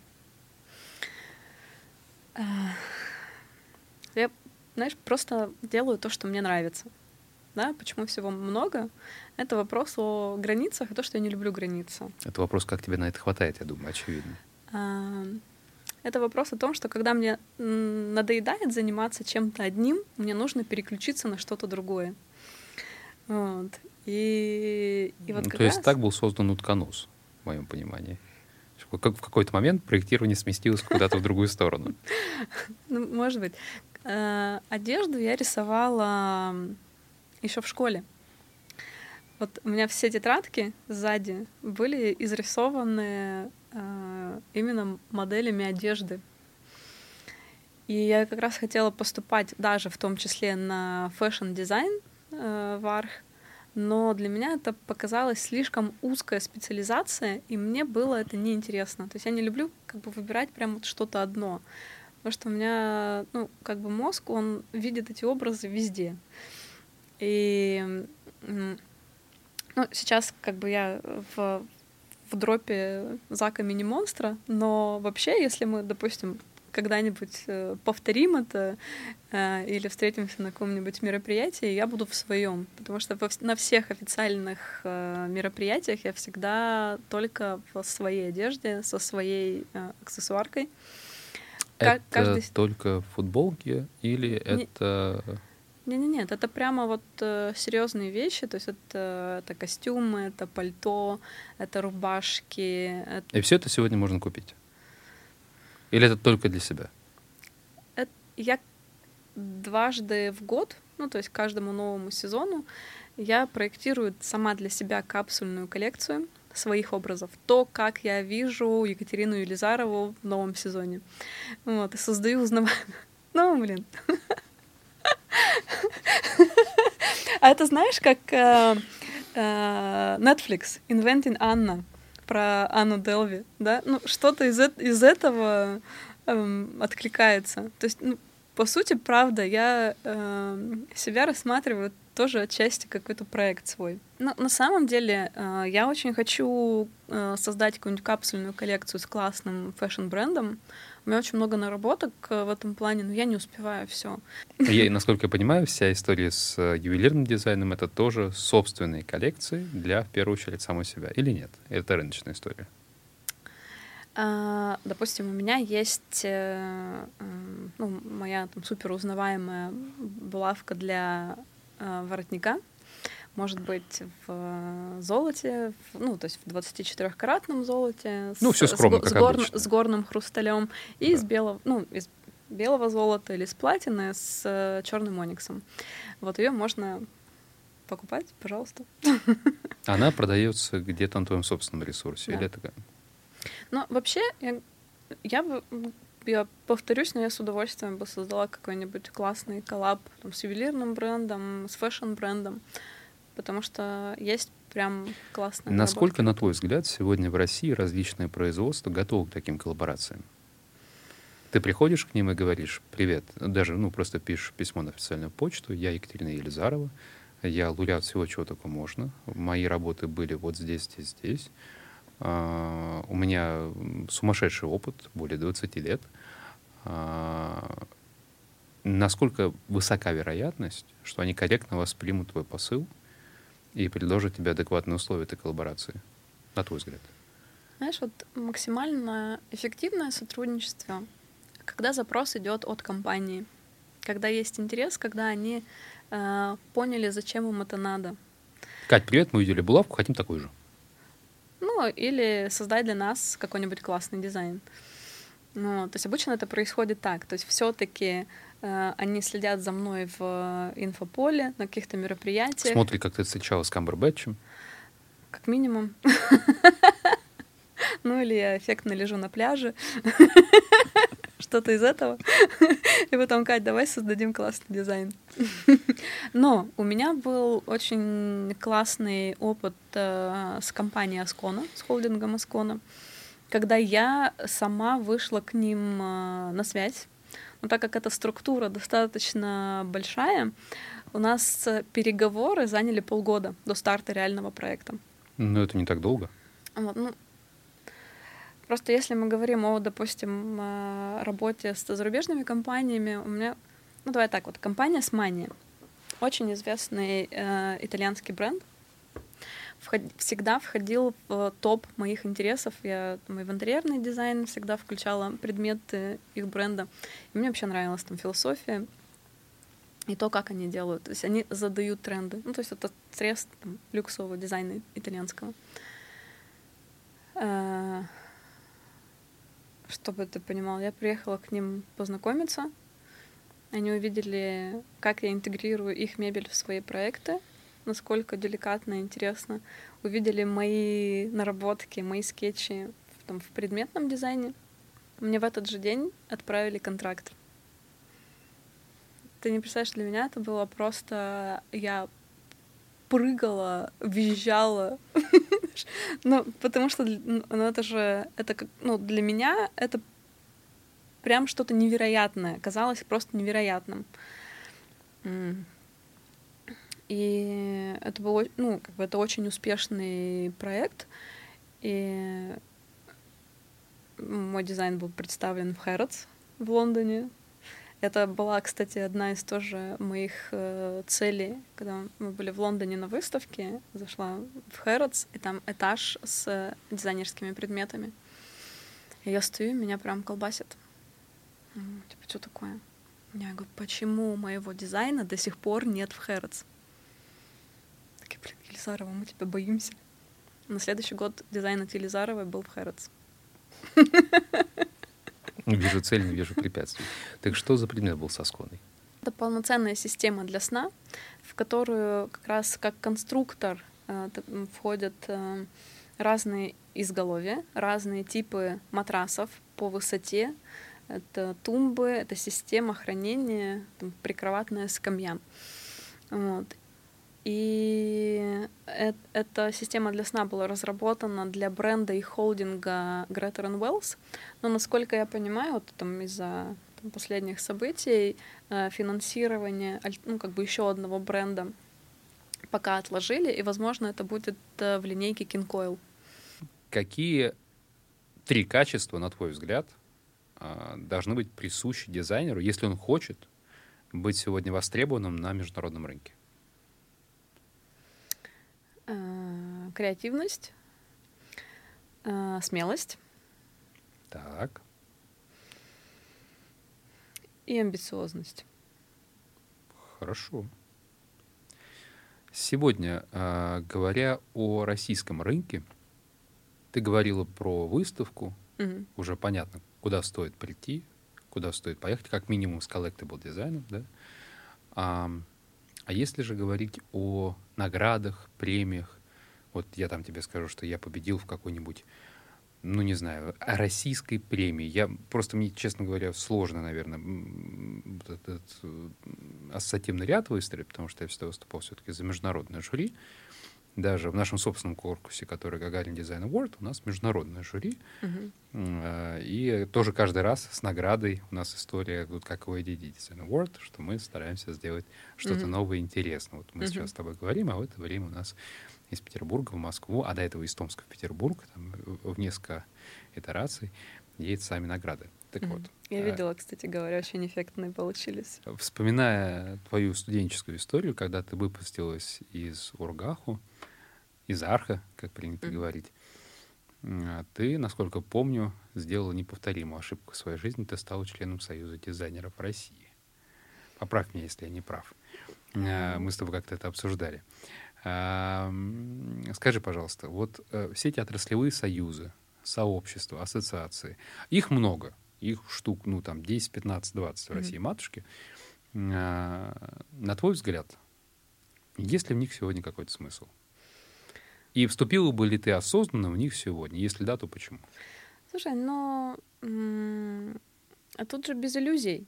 Я, знаешь, просто делаю то, что мне нравится. Да, почему всего много? Это вопрос о границах и то, что я не люблю границы. Это вопрос, как тебе на это хватает, я думаю, очевидно. А, это вопрос о том, что когда мне надоедает заниматься чем-то одним, мне нужно переключиться на что-то другое. Вот. И, и вот ну, то раз... есть так был создан утконос, в моем понимании. Как в какой-то момент проектирование сместилось куда-то в другую сторону. [laughs] Ну, может быть. Э, одежду я рисовала еще в школе. Вот у меня все тетрадки сзади были изрисованы э, именно моделями одежды. И я как раз хотела поступать даже в том числе на фэшн-дизайн э, в Арх, но для меня это показалось слишком узкая специализация, и мне было это неинтересно. То есть я не люблю как бы выбирать прям вот что-то одно. Потому что у меня, ну, как бы мозг, он видит эти образы везде. И ну, сейчас как бы я в, в дропе Зака Мини-монстра, но вообще, если мы, допустим, когда-нибудь э, повторим это э, или встретимся на каком-нибудь мероприятии, я буду в своем, потому что на всех официальных э, мероприятиях я всегда только в своей одежде, со своей аксессуаркой. Это каждый... только футболки или Не... это нет, нет, нет, это прямо вот э, серьезные вещи, то есть это, это костюмы, это пальто, это рубашки. Это... И все это сегодня можно купить? Или это только для себя? Это, я дважды в год, ну то есть каждому новому сезону, я проектирую сама для себя капсульную коллекцию своих образов, то, как я вижу Екатерину Елизарову в новом сезоне. Вот, и создаю узнаваемое. [laughs] Ну, блин. [laughs] А это знаешь, как э, э, Netflix Inventing Anna про Анну Делви, да? Ну, что-то из, из этого эм, откликается. То есть, ну, по сути, правда, я э, себя рассматриваю тоже отчасти какой-то проект свой. Но на самом деле э, я очень хочу э, создать какую-нибудь капсульную коллекцию с классным фэшн-брендом, у меня очень много наработок э, в этом плане, но я не успеваю все. Я, насколько я понимаю, вся история с ювелирным дизайном — это тоже собственные коллекции для, в первую очередь, самой себя. Или нет? Это рыночная история? А, допустим, у меня есть ну, моя там супер узнаваемая булавка для воротника, может быть в золоте, ну, то есть в 24-каратном золоте, ну, с, все скромно, с, с, гор, с горным хрусталем и да. из белого, ну, из белого золота или с платины с э, черным ониксом. Вот ее можно покупать, пожалуйста. [laughs] Она продается где-то на твоем собственном ресурсе, да. или это Ну, вообще, я, я бы я повторюсь, но я с удовольствием бы создала какой-нибудь классный коллаб там, с ювелирным брендом, с фэшн-брендом потому что есть прям классные. Насколько, на твой взгляд, сегодня в России различные производства готовы к таким коллаборациям? Ты приходишь к ним и говоришь, привет, даже, ну, просто пишешь письмо на официальную почту, я Екатерина Елизарова, я лауреат всего, чего только можно, мои работы были вот здесь, здесь, здесь, uh, у меня сумасшедший опыт, более 20 лет, uh, насколько высока вероятность, что они корректно воспримут твой посыл, и предложат тебе адекватные условия этой коллаборации, на твой взгляд? Знаешь, вот максимально эффективное сотрудничество, когда запрос идет от компании, когда есть интерес, когда они э, поняли, зачем им это надо. Кать, привет, мы увидели булавку, хотим такой же. Ну, или создать для нас какой-нибудь классный дизайн. Ну, то есть обычно это происходит так. То есть все-таки Э, они следят за мной в э, инфополе, на каких-то мероприятиях. Смотрят, как ты встречалась с Камбербэтчем. Как минимум. [laughs] Ну или я эффектно лежу на пляже. [laughs] Что-то из этого. [laughs] И потом, Кать, давай создадим классный дизайн. [laughs] Но у меня был очень классный опыт э, с компанией Аскона, с холдингом Аскона, когда я сама вышла к ним на связь но так как эта структура достаточно большая, у нас переговоры заняли полгода до старта реального проекта. Ну, это не так долго. Вот, ну, просто если мы говорим о, допустим, работе с зарубежными компаниями, у меня, ну давай так вот, компания Смания, очень известный э, итальянский бренд, вход, всегда входил в топ моих интересов. Я мой в интерьерный дизайн всегда включала предметы их бренда. И мне вообще нравилась там философия и то, как они делают. То есть они задают тренды. Ну, то есть это срез там, люксового дизайна итальянского. Чтобы ты понимал, я приехала к ним познакомиться. Они увидели, как я интегрирую их мебель в свои проекты насколько деликатно и интересно. Увидели мои наработки, мои скетчи в, там, в предметном дизайне. Мне в этот же день отправили контракт. Ты не представляешь, для меня это было просто... Я прыгала, визжала. ну, потому что ну, это же... Это как... Ну, для меня это прям что-то невероятное, казалось просто невероятным. И это был, ну, как бы это очень успешный проект, и мой дизайн был представлен в Хэротс в Лондоне. Это была, кстати, одна из тоже моих э, целей, когда мы были в Лондоне на выставке, зашла в Хэротс, и там этаж с дизайнерскими предметами. И я стою, меня прям колбасит. Типа, что такое? Я говорю, почему моего дизайна до сих пор нет в Хэротс? Такие, блин, Елизарова, мы тебя боимся. На следующий год дизайн от Елизаровой был в Хэротс. [laughs] Вижу цель, не вижу препятствий. Так что за предмет был со склоной? Это полноценная система для сна, в которую как раз как конструктор э, входят э, разные изголовья, разные типы матрасов по высоте. Это тумбы, это система хранения, там, прикроватная скамья. Вот. И эта система для сна была разработана для бренда и холдинга Greater Wells. Но, насколько я понимаю, вот там из-за последних событий э, финансирование ну, как бы еще одного бренда пока отложили, и, возможно, это будет э, в линейке Coil. Какие три качества, на твой взгляд, э, должны быть присущи дизайнеру, если он хочет быть сегодня востребованным на международном рынке? Э, креативность, э, смелость. Так. И амбициозность. Хорошо. Сегодня, э, говоря о российском рынке, ты говорила про выставку. Угу. Уже понятно, куда стоит прийти, куда стоит поехать, как минимум с collectible дизайном, да? А, а если же говорить о наградах, премиях, вот я там тебе скажу, что я победил в какой-нибудь, ну не знаю, российской премии. Я просто мне, честно говоря, сложно, наверное, этот э, ассоциативный ряд выстроить, потому что я всегда выступал все-таки за международное жюри даже в нашем собственном корпусе, который Гагарин Дизайн Award, у нас международное жюри. Uh-huh. И тоже каждый раз с наградой у нас история, вот как у ADD Design Award, что мы стараемся сделать что-то uh-huh. новое и интересное. Вот мы uh-huh. сейчас с тобой говорим, а в это время у нас из Петербурга в Москву, а до этого из Томска в Петербург, там, в несколько итераций едет сами награды. Так mm-hmm. вот. Я а, видела, кстати говоря, очень эффектные получились. Вспоминая твою студенческую историю, когда ты выпустилась из Ургаху, из Арха, как принято mm-hmm. говорить, а ты, насколько помню, сделала неповторимую ошибку в своей жизни. Ты стала членом Союза дизайнеров России. Поправь меня, если я не прав. Mm-hmm. Мы с тобой как-то это обсуждали. Скажи, пожалуйста, вот э, все эти отраслевые союзы, сообщества, ассоциации, их много, их штук, ну, там, 10, 15, 20 в России mm-hmm. матушки. А, на твой взгляд, есть ли в них сегодня какой-то смысл? И вступила бы ли ты осознанно в них сегодня? Если да, то почему? Слушай, ну, а тут же без иллюзий.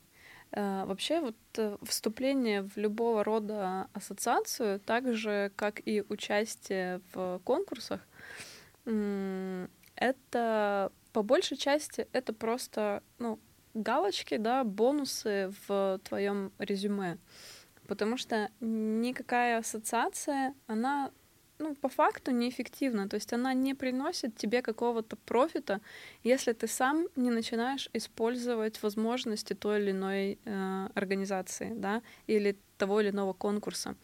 А, вообще вот э, вступление в любого рода ассоциацию, так же как и участие в конкурсах, это по большей части это просто ну, галочки, да, бонусы в твоем резюме. Потому что никакая ассоциация, она ну, по факту неэффективна. То есть она не приносит тебе какого-то профита, если ты сам не начинаешь использовать возможности той или иной э, организации, да, или того или иного конкурса.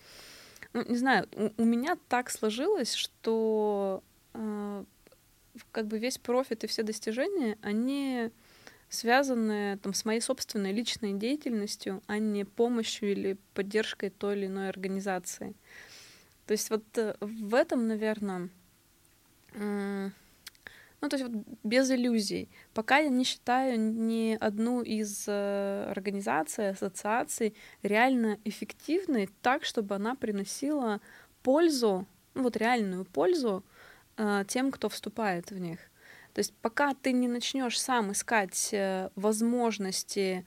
Ну, не знаю, у, у меня так сложилось, что э, как бы весь профит и все достижения, они связаны там, с моей собственной личной деятельностью, а не помощью или поддержкой той или иной организации. То есть вот э, в этом, наверное, ну, то есть вот без иллюзий. Пока я не считаю ни одну из э, организаций, ассоциаций реально эффективной так, чтобы она приносила пользу, ну вот реальную пользу э, тем, кто вступает в них. То есть пока ты не начнешь сам искать возможности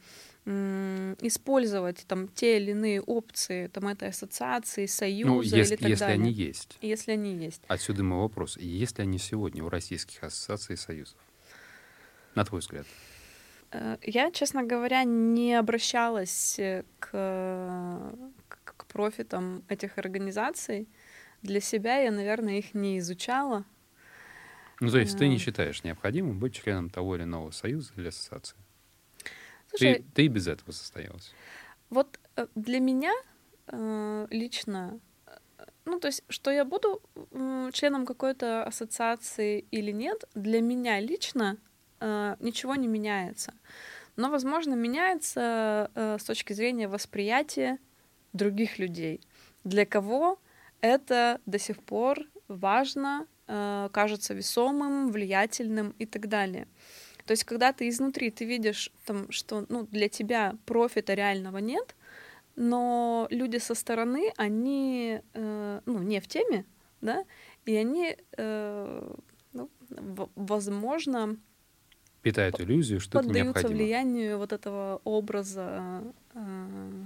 использовать там те или иные опции там этой ассоциации, союза ну, если, или так если далее. они есть. Если они есть. Отсюда мой вопрос. Есть ли они сегодня у российских ассоциаций и союзов? На твой взгляд? Э, я, честно говоря, не обращалась к, к, к профитам этих организаций. Для себя я, наверное, их не изучала. Ну, то есть ты не считаешь необходимым быть членом того или иного союза или ассоциации? Слушай, ты, ты и без этого состоялась. Вот э, для меня э, лично, ну, то есть, что я буду членом какой-то ассоциации или нет, для меня лично э, ничего не меняется. Но, возможно, меняется э, с точки зрения восприятия других людей. Для кого это до сих пор важно, э, кажется весомым, влиятельным и так далее. То есть, когда ты изнутри, ты видишь, там, что ну, для тебя профита реального нет, но люди со стороны, они э, ну, не в теме, да, и они, э, ну, возможно, питают иллюзию, что это необходимо. Поддаются влиянию вот этого образа, э,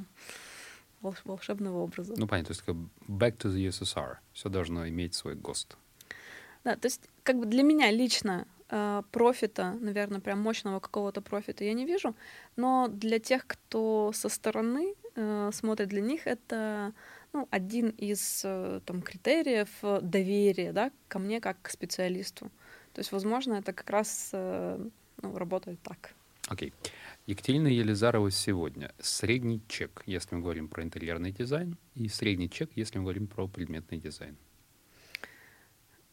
волшебного образа. Ну, понятно, то есть как back to the USSR. Все должно иметь свой ГОСТ. Да, то есть как бы для меня лично профита, наверное, прям мощного какого-то профита я не вижу, но для тех, кто со стороны э, смотрит, для них это ну, один из э, там, критериев доверия да, ко мне как к специалисту. То есть, возможно, это как раз э, ну, работает так. Окей. Okay. Екатерина Елизарова сегодня. Средний чек, если мы говорим про интерьерный дизайн, и средний чек, если мы говорим про предметный дизайн.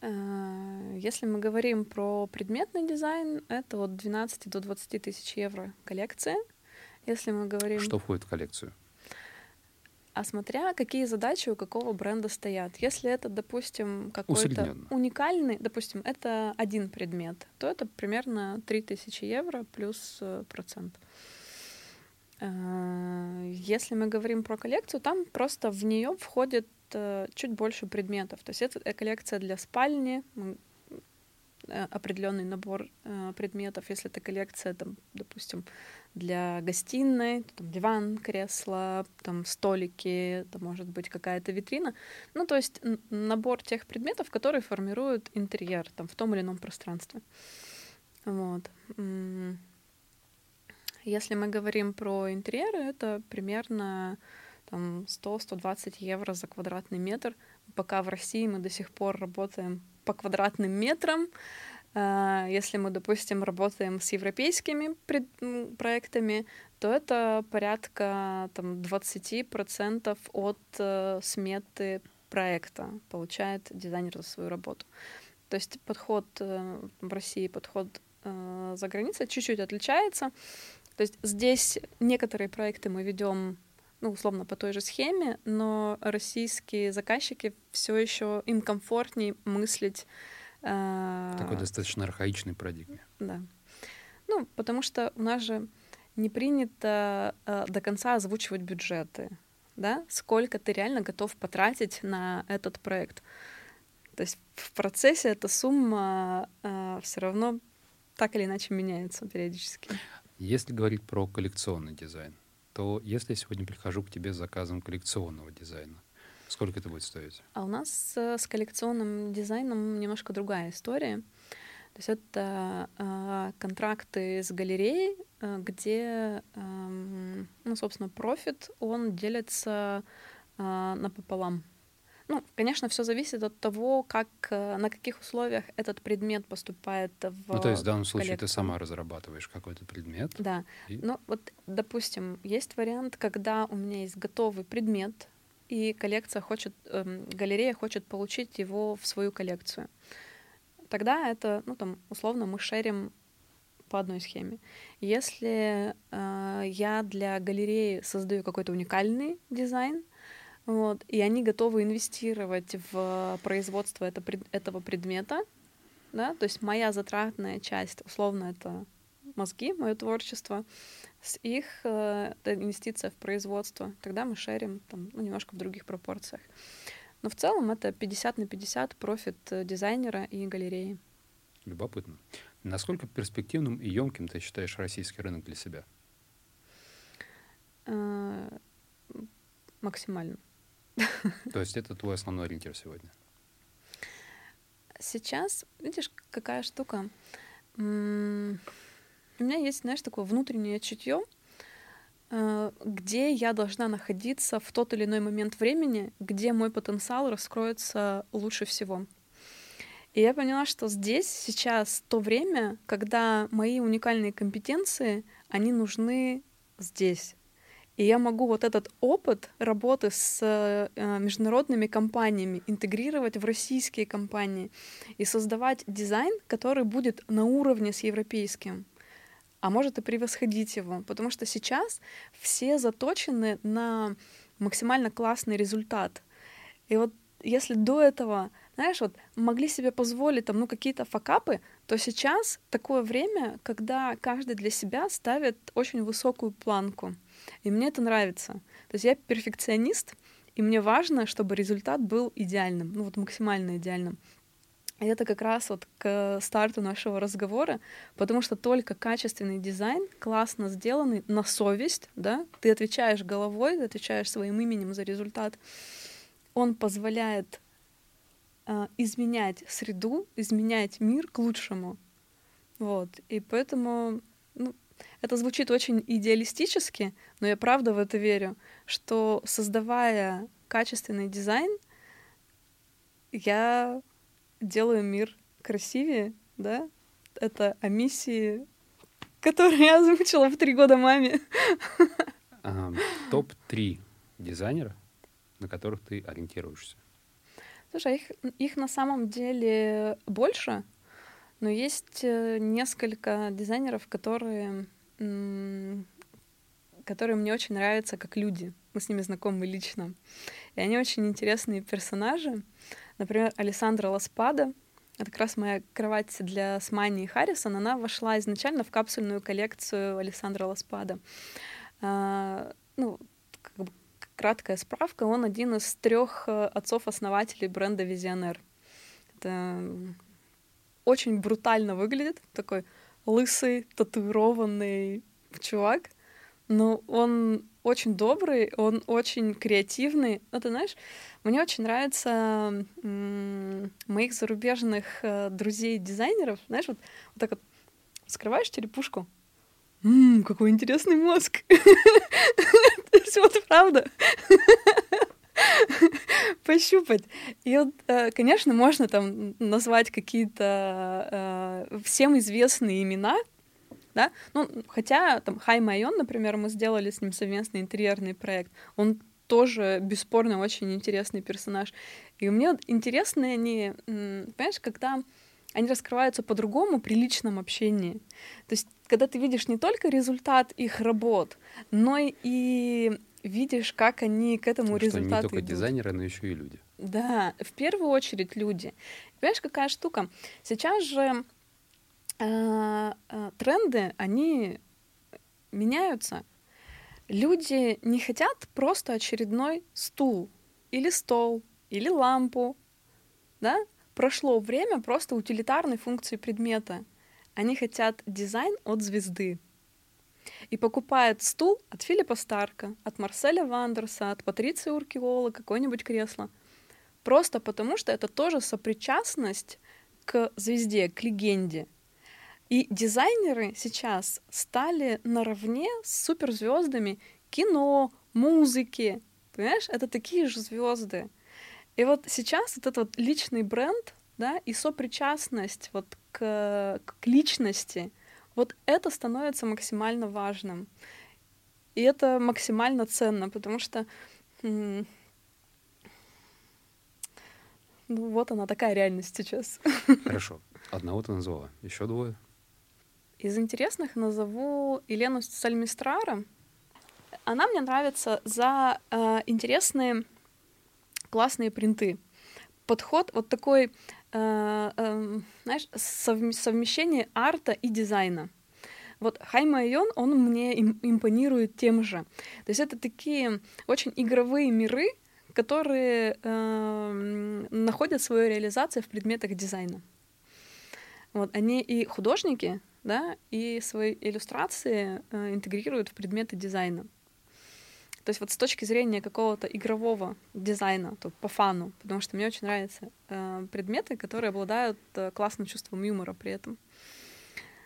Э, если мы говорим про предметный дизайн, это от 12 до 20 тысяч евро коллекция. Если мы говорим... Что входит в коллекцию? а смотря какие задачи у какого бренда стоят. Если это, допустим, какой-то уникальный, допустим, это один предмет, то это примерно 3000 евро плюс э, процент. Э, если мы говорим про коллекцию, там просто в нее входит чуть больше предметов. То есть это коллекция для спальни, определенный набор предметов. Если это коллекция, там, допустим, для гостиной, там диван, кресло, там столики, это может быть какая-то витрина. Ну, то есть набор тех предметов, которые формируют интерьер там, в том или ином пространстве. Вот. Если мы говорим про интерьеры, это примерно там, 100-120 евро за квадратный метр. Пока в России мы до сих пор работаем по квадратным метрам, а, если мы, допустим, работаем с европейскими проектами, то это порядка там, 20% от э, сметы проекта получает дизайнер за свою работу. То есть подход э, в России, подход э, за границей чуть-чуть отличается. То есть здесь некоторые проекты мы ведем ну, условно, по той же схеме, но российские заказчики все еще им комфортнее мыслить а, Такой достаточно архаичный парадигме. Да. Ну, потому что у нас же не принято э, до конца озвучивать бюджеты, да, сколько ты реально готов потратить на этот проект. То есть в процессе эта сумма э, все равно так или иначе меняется периодически. Если говорить про коллекционный дизайн, то если я сегодня прихожу к тебе с заказом коллекционного дизайна, Сколько это будет стоить? А у нас э, с коллекционным дизайном немножко другая история. То есть это э, контракты с галереей, э, где, э, ну, собственно, профит, он делится э, напополам. Ну, конечно, все зависит от того, как, э, на каких условиях этот предмет поступает в Ну, то есть в данном случае коллекцию. ты сама разрабатываешь какой-то предмет. Да. И... Ну, вот, допустим, есть вариант, когда у меня есть готовый предмет, и коллекция хочет, э, галерея хочет получить его в свою коллекцию. Тогда это, ну там, условно, мы шерим по одной схеме. Если э, я для галереи создаю какой-то уникальный дизайн, вот, и они готовы инвестировать в производство это, этого предмета, да, то есть моя затратная часть, условно, это мозги, мое творчество, с их э, инвестиция в производство, тогда мы шерим там, ну, немножко в других пропорциях. Но в целом это 50 на 50 профит э, дизайнера и галереи. Любопытно. Насколько перспективным и емким ты считаешь российский рынок для себя? Э, максимально. То есть это твой основной ориентир сегодня? Сейчас, видишь, какая штука? у меня есть, знаешь, такое внутреннее чутье, э, где я должна находиться в тот или иной момент времени, где мой потенциал раскроется лучше всего. И я поняла, что здесь сейчас то время, когда мои уникальные компетенции, они нужны здесь. И я могу вот этот опыт работы с э, международными компаниями интегрировать в российские компании и создавать дизайн, который будет на уровне с европейским, а может и превосходить его. Потому что сейчас все заточены на максимально классный результат. И вот если до этого, знаешь, вот могли себе позволить там, ну, какие-то факапы, то сейчас такое время, когда каждый для себя ставит очень высокую планку. И мне это нравится. То есть я перфекционист, и мне важно, чтобы результат был идеальным, ну вот максимально идеальным. И это как раз вот к старту нашего разговора, потому что только качественный дизайн, классно сделанный, на совесть, да, ты отвечаешь головой, ты отвечаешь своим именем за результат, он позволяет э, изменять среду, изменять мир к лучшему. Вот. И поэтому это звучит очень идеалистически, но я правда в это верю, что создавая качественный дизайн, я делаю мир красивее, да? Это о миссии, которую я озвучила в три года маме. Топ-3 дизайнера, на которых ты ориентируешься? Слушай, а их, их на самом деле больше, но есть э, несколько дизайнеров, которые которые мне очень нравятся как люди. Мы с ними знакомы лично. И они очень интересные персонажи. Например, Александра Ласпада. Это как раз моя кровать для Смани и Харрисон. Она вошла изначально в капсульную коллекцию Александра Ласпада. А, ну, как бы краткая справка. Он один из трех э, отцов-основателей бренда Визионер. Это очень брутально выглядит. Такой лысый, татуированный чувак, но он очень добрый, он очень креативный. Ну, ты знаешь, мне очень нравится моих зарубежных э, друзей-дизайнеров. Знаешь, вот, вот так вот скрываешь черепушку, Ммм, какой интересный мозг. [laughs] То вот правда. [laughs] [laughs] пощупать. И вот, э, конечно, можно там назвать какие-то э, всем известные имена, да, ну, хотя там Хай Майон, например, мы сделали с ним совместный интерьерный проект, он тоже бесспорно очень интересный персонаж. И мне интересны они, понимаешь, когда они раскрываются по-другому при личном общении. То есть, когда ты видишь не только результат их работ, но и видишь, как они к этому что результату не только идут. дизайнеры, но еще и люди. Да, в первую очередь люди. Понимаешь, какая штука? Сейчас же э, э, тренды, они меняются. Люди не хотят просто очередной стул или стол или лампу, да? Прошло время просто утилитарной функции предмета. Они хотят дизайн от звезды и покупает стул от Филиппа Старка, от Марселя Вандерса, от Патриции Уркиола, какое-нибудь кресло. Просто потому, что это тоже сопричастность к звезде, к легенде. И дизайнеры сейчас стали наравне с суперзвездами кино, музыки. Понимаешь, это такие же звезды. И вот сейчас вот этот вот личный бренд, да, и сопричастность вот к, к личности — вот это становится максимально важным. И это максимально ценно, потому что ну, вот она такая реальность сейчас. [laughs] Хорошо. Одного ты назвала. Еще двое. Из интересных назову Елену Сальмистрара. Она мне нравится за э, интересные классные принты. Подход вот такой знаешь, совмещение арта и дизайна. Вот Хайма Йон, он мне импонирует тем же. То есть это такие очень игровые миры, которые э, находят свою реализацию в предметах дизайна. Вот, они и художники, да, и свои иллюстрации э, интегрируют в предметы дизайна. То есть вот с точки зрения какого-то игрового дизайна, то по фану, потому что мне очень нравятся э, предметы, которые обладают э, классным чувством юмора при этом.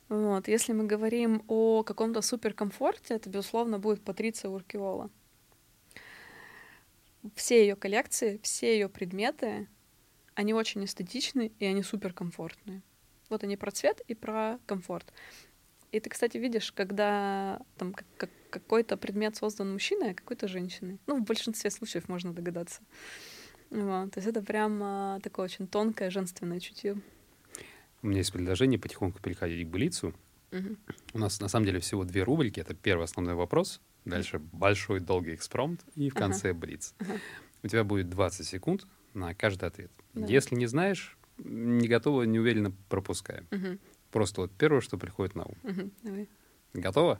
Вот. Если мы говорим о каком-то суперкомфорте, это, безусловно, будет Патриция Уркиола. Все ее коллекции, все ее предметы, они очень эстетичны и они суперкомфортные. Вот они про цвет и про комфорт. И ты, кстати, видишь, когда там как, какой-то предмет создан мужчиной, а какой-то женщиной. Ну, в большинстве случаев можно догадаться. Вот. То есть это прям а, такое очень тонкое женственное чутье. У меня есть предложение потихоньку переходить к Блицу. Угу. У нас на самом деле всего две рубрики. Это первый основной вопрос, дальше большой долгий экспромт и в конце ага. Блиц. Ага. У тебя будет 20 секунд на каждый ответ. Да. Если не знаешь, не готова, не уверенно пропускаем. Угу. Просто вот первое, что приходит на ум. Угу. Давай. Готова?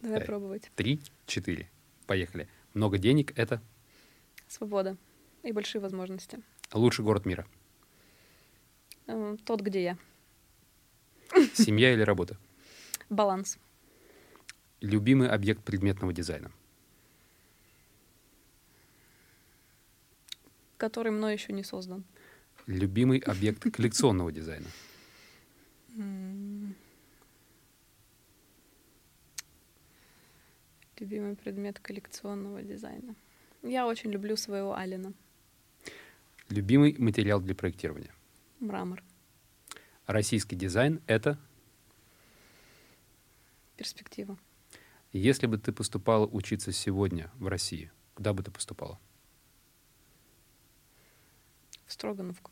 Давай пробовать. Три, четыре. Поехали. Много денег — это? Свобода и большие возможности. Лучший город мира? Э, тот, где я. [laughs] Семья или работа? Баланс. Любимый объект предметного дизайна? Который мной еще не создан. Любимый объект коллекционного дизайна? Любимый предмет коллекционного дизайна. Я очень люблю своего Алина. Любимый материал для проектирования? Мрамор. Российский дизайн — это? Перспектива. Если бы ты поступала учиться сегодня в России, куда бы ты поступала? В Строгановку.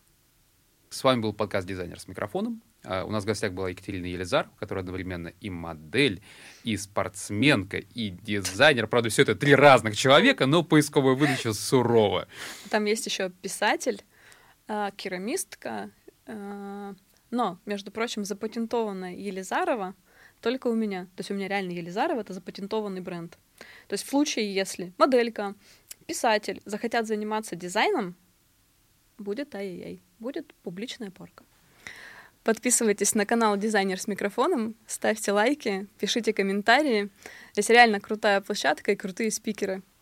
С вами был подкаст «Дизайнер с микрофоном». Uh, у нас в гостях была Екатерина Елизар, которая одновременно и модель, и спортсменка, и дизайнер. Правда, все это три разных человека, но поисковая выдача сурова. Там есть еще писатель, uh, керамистка, uh, но, между прочим, запатентованная Елизарова только у меня. То есть у меня реально Елизарова — это запатентованный бренд. То есть в случае, если моделька, писатель захотят заниматься дизайном, будет ай-яй-яй, будет публичная порка. Подписывайтесь на канал «Дизайнер с микрофоном», ставьте лайки, пишите комментарии. Здесь реально крутая площадка и крутые спикеры —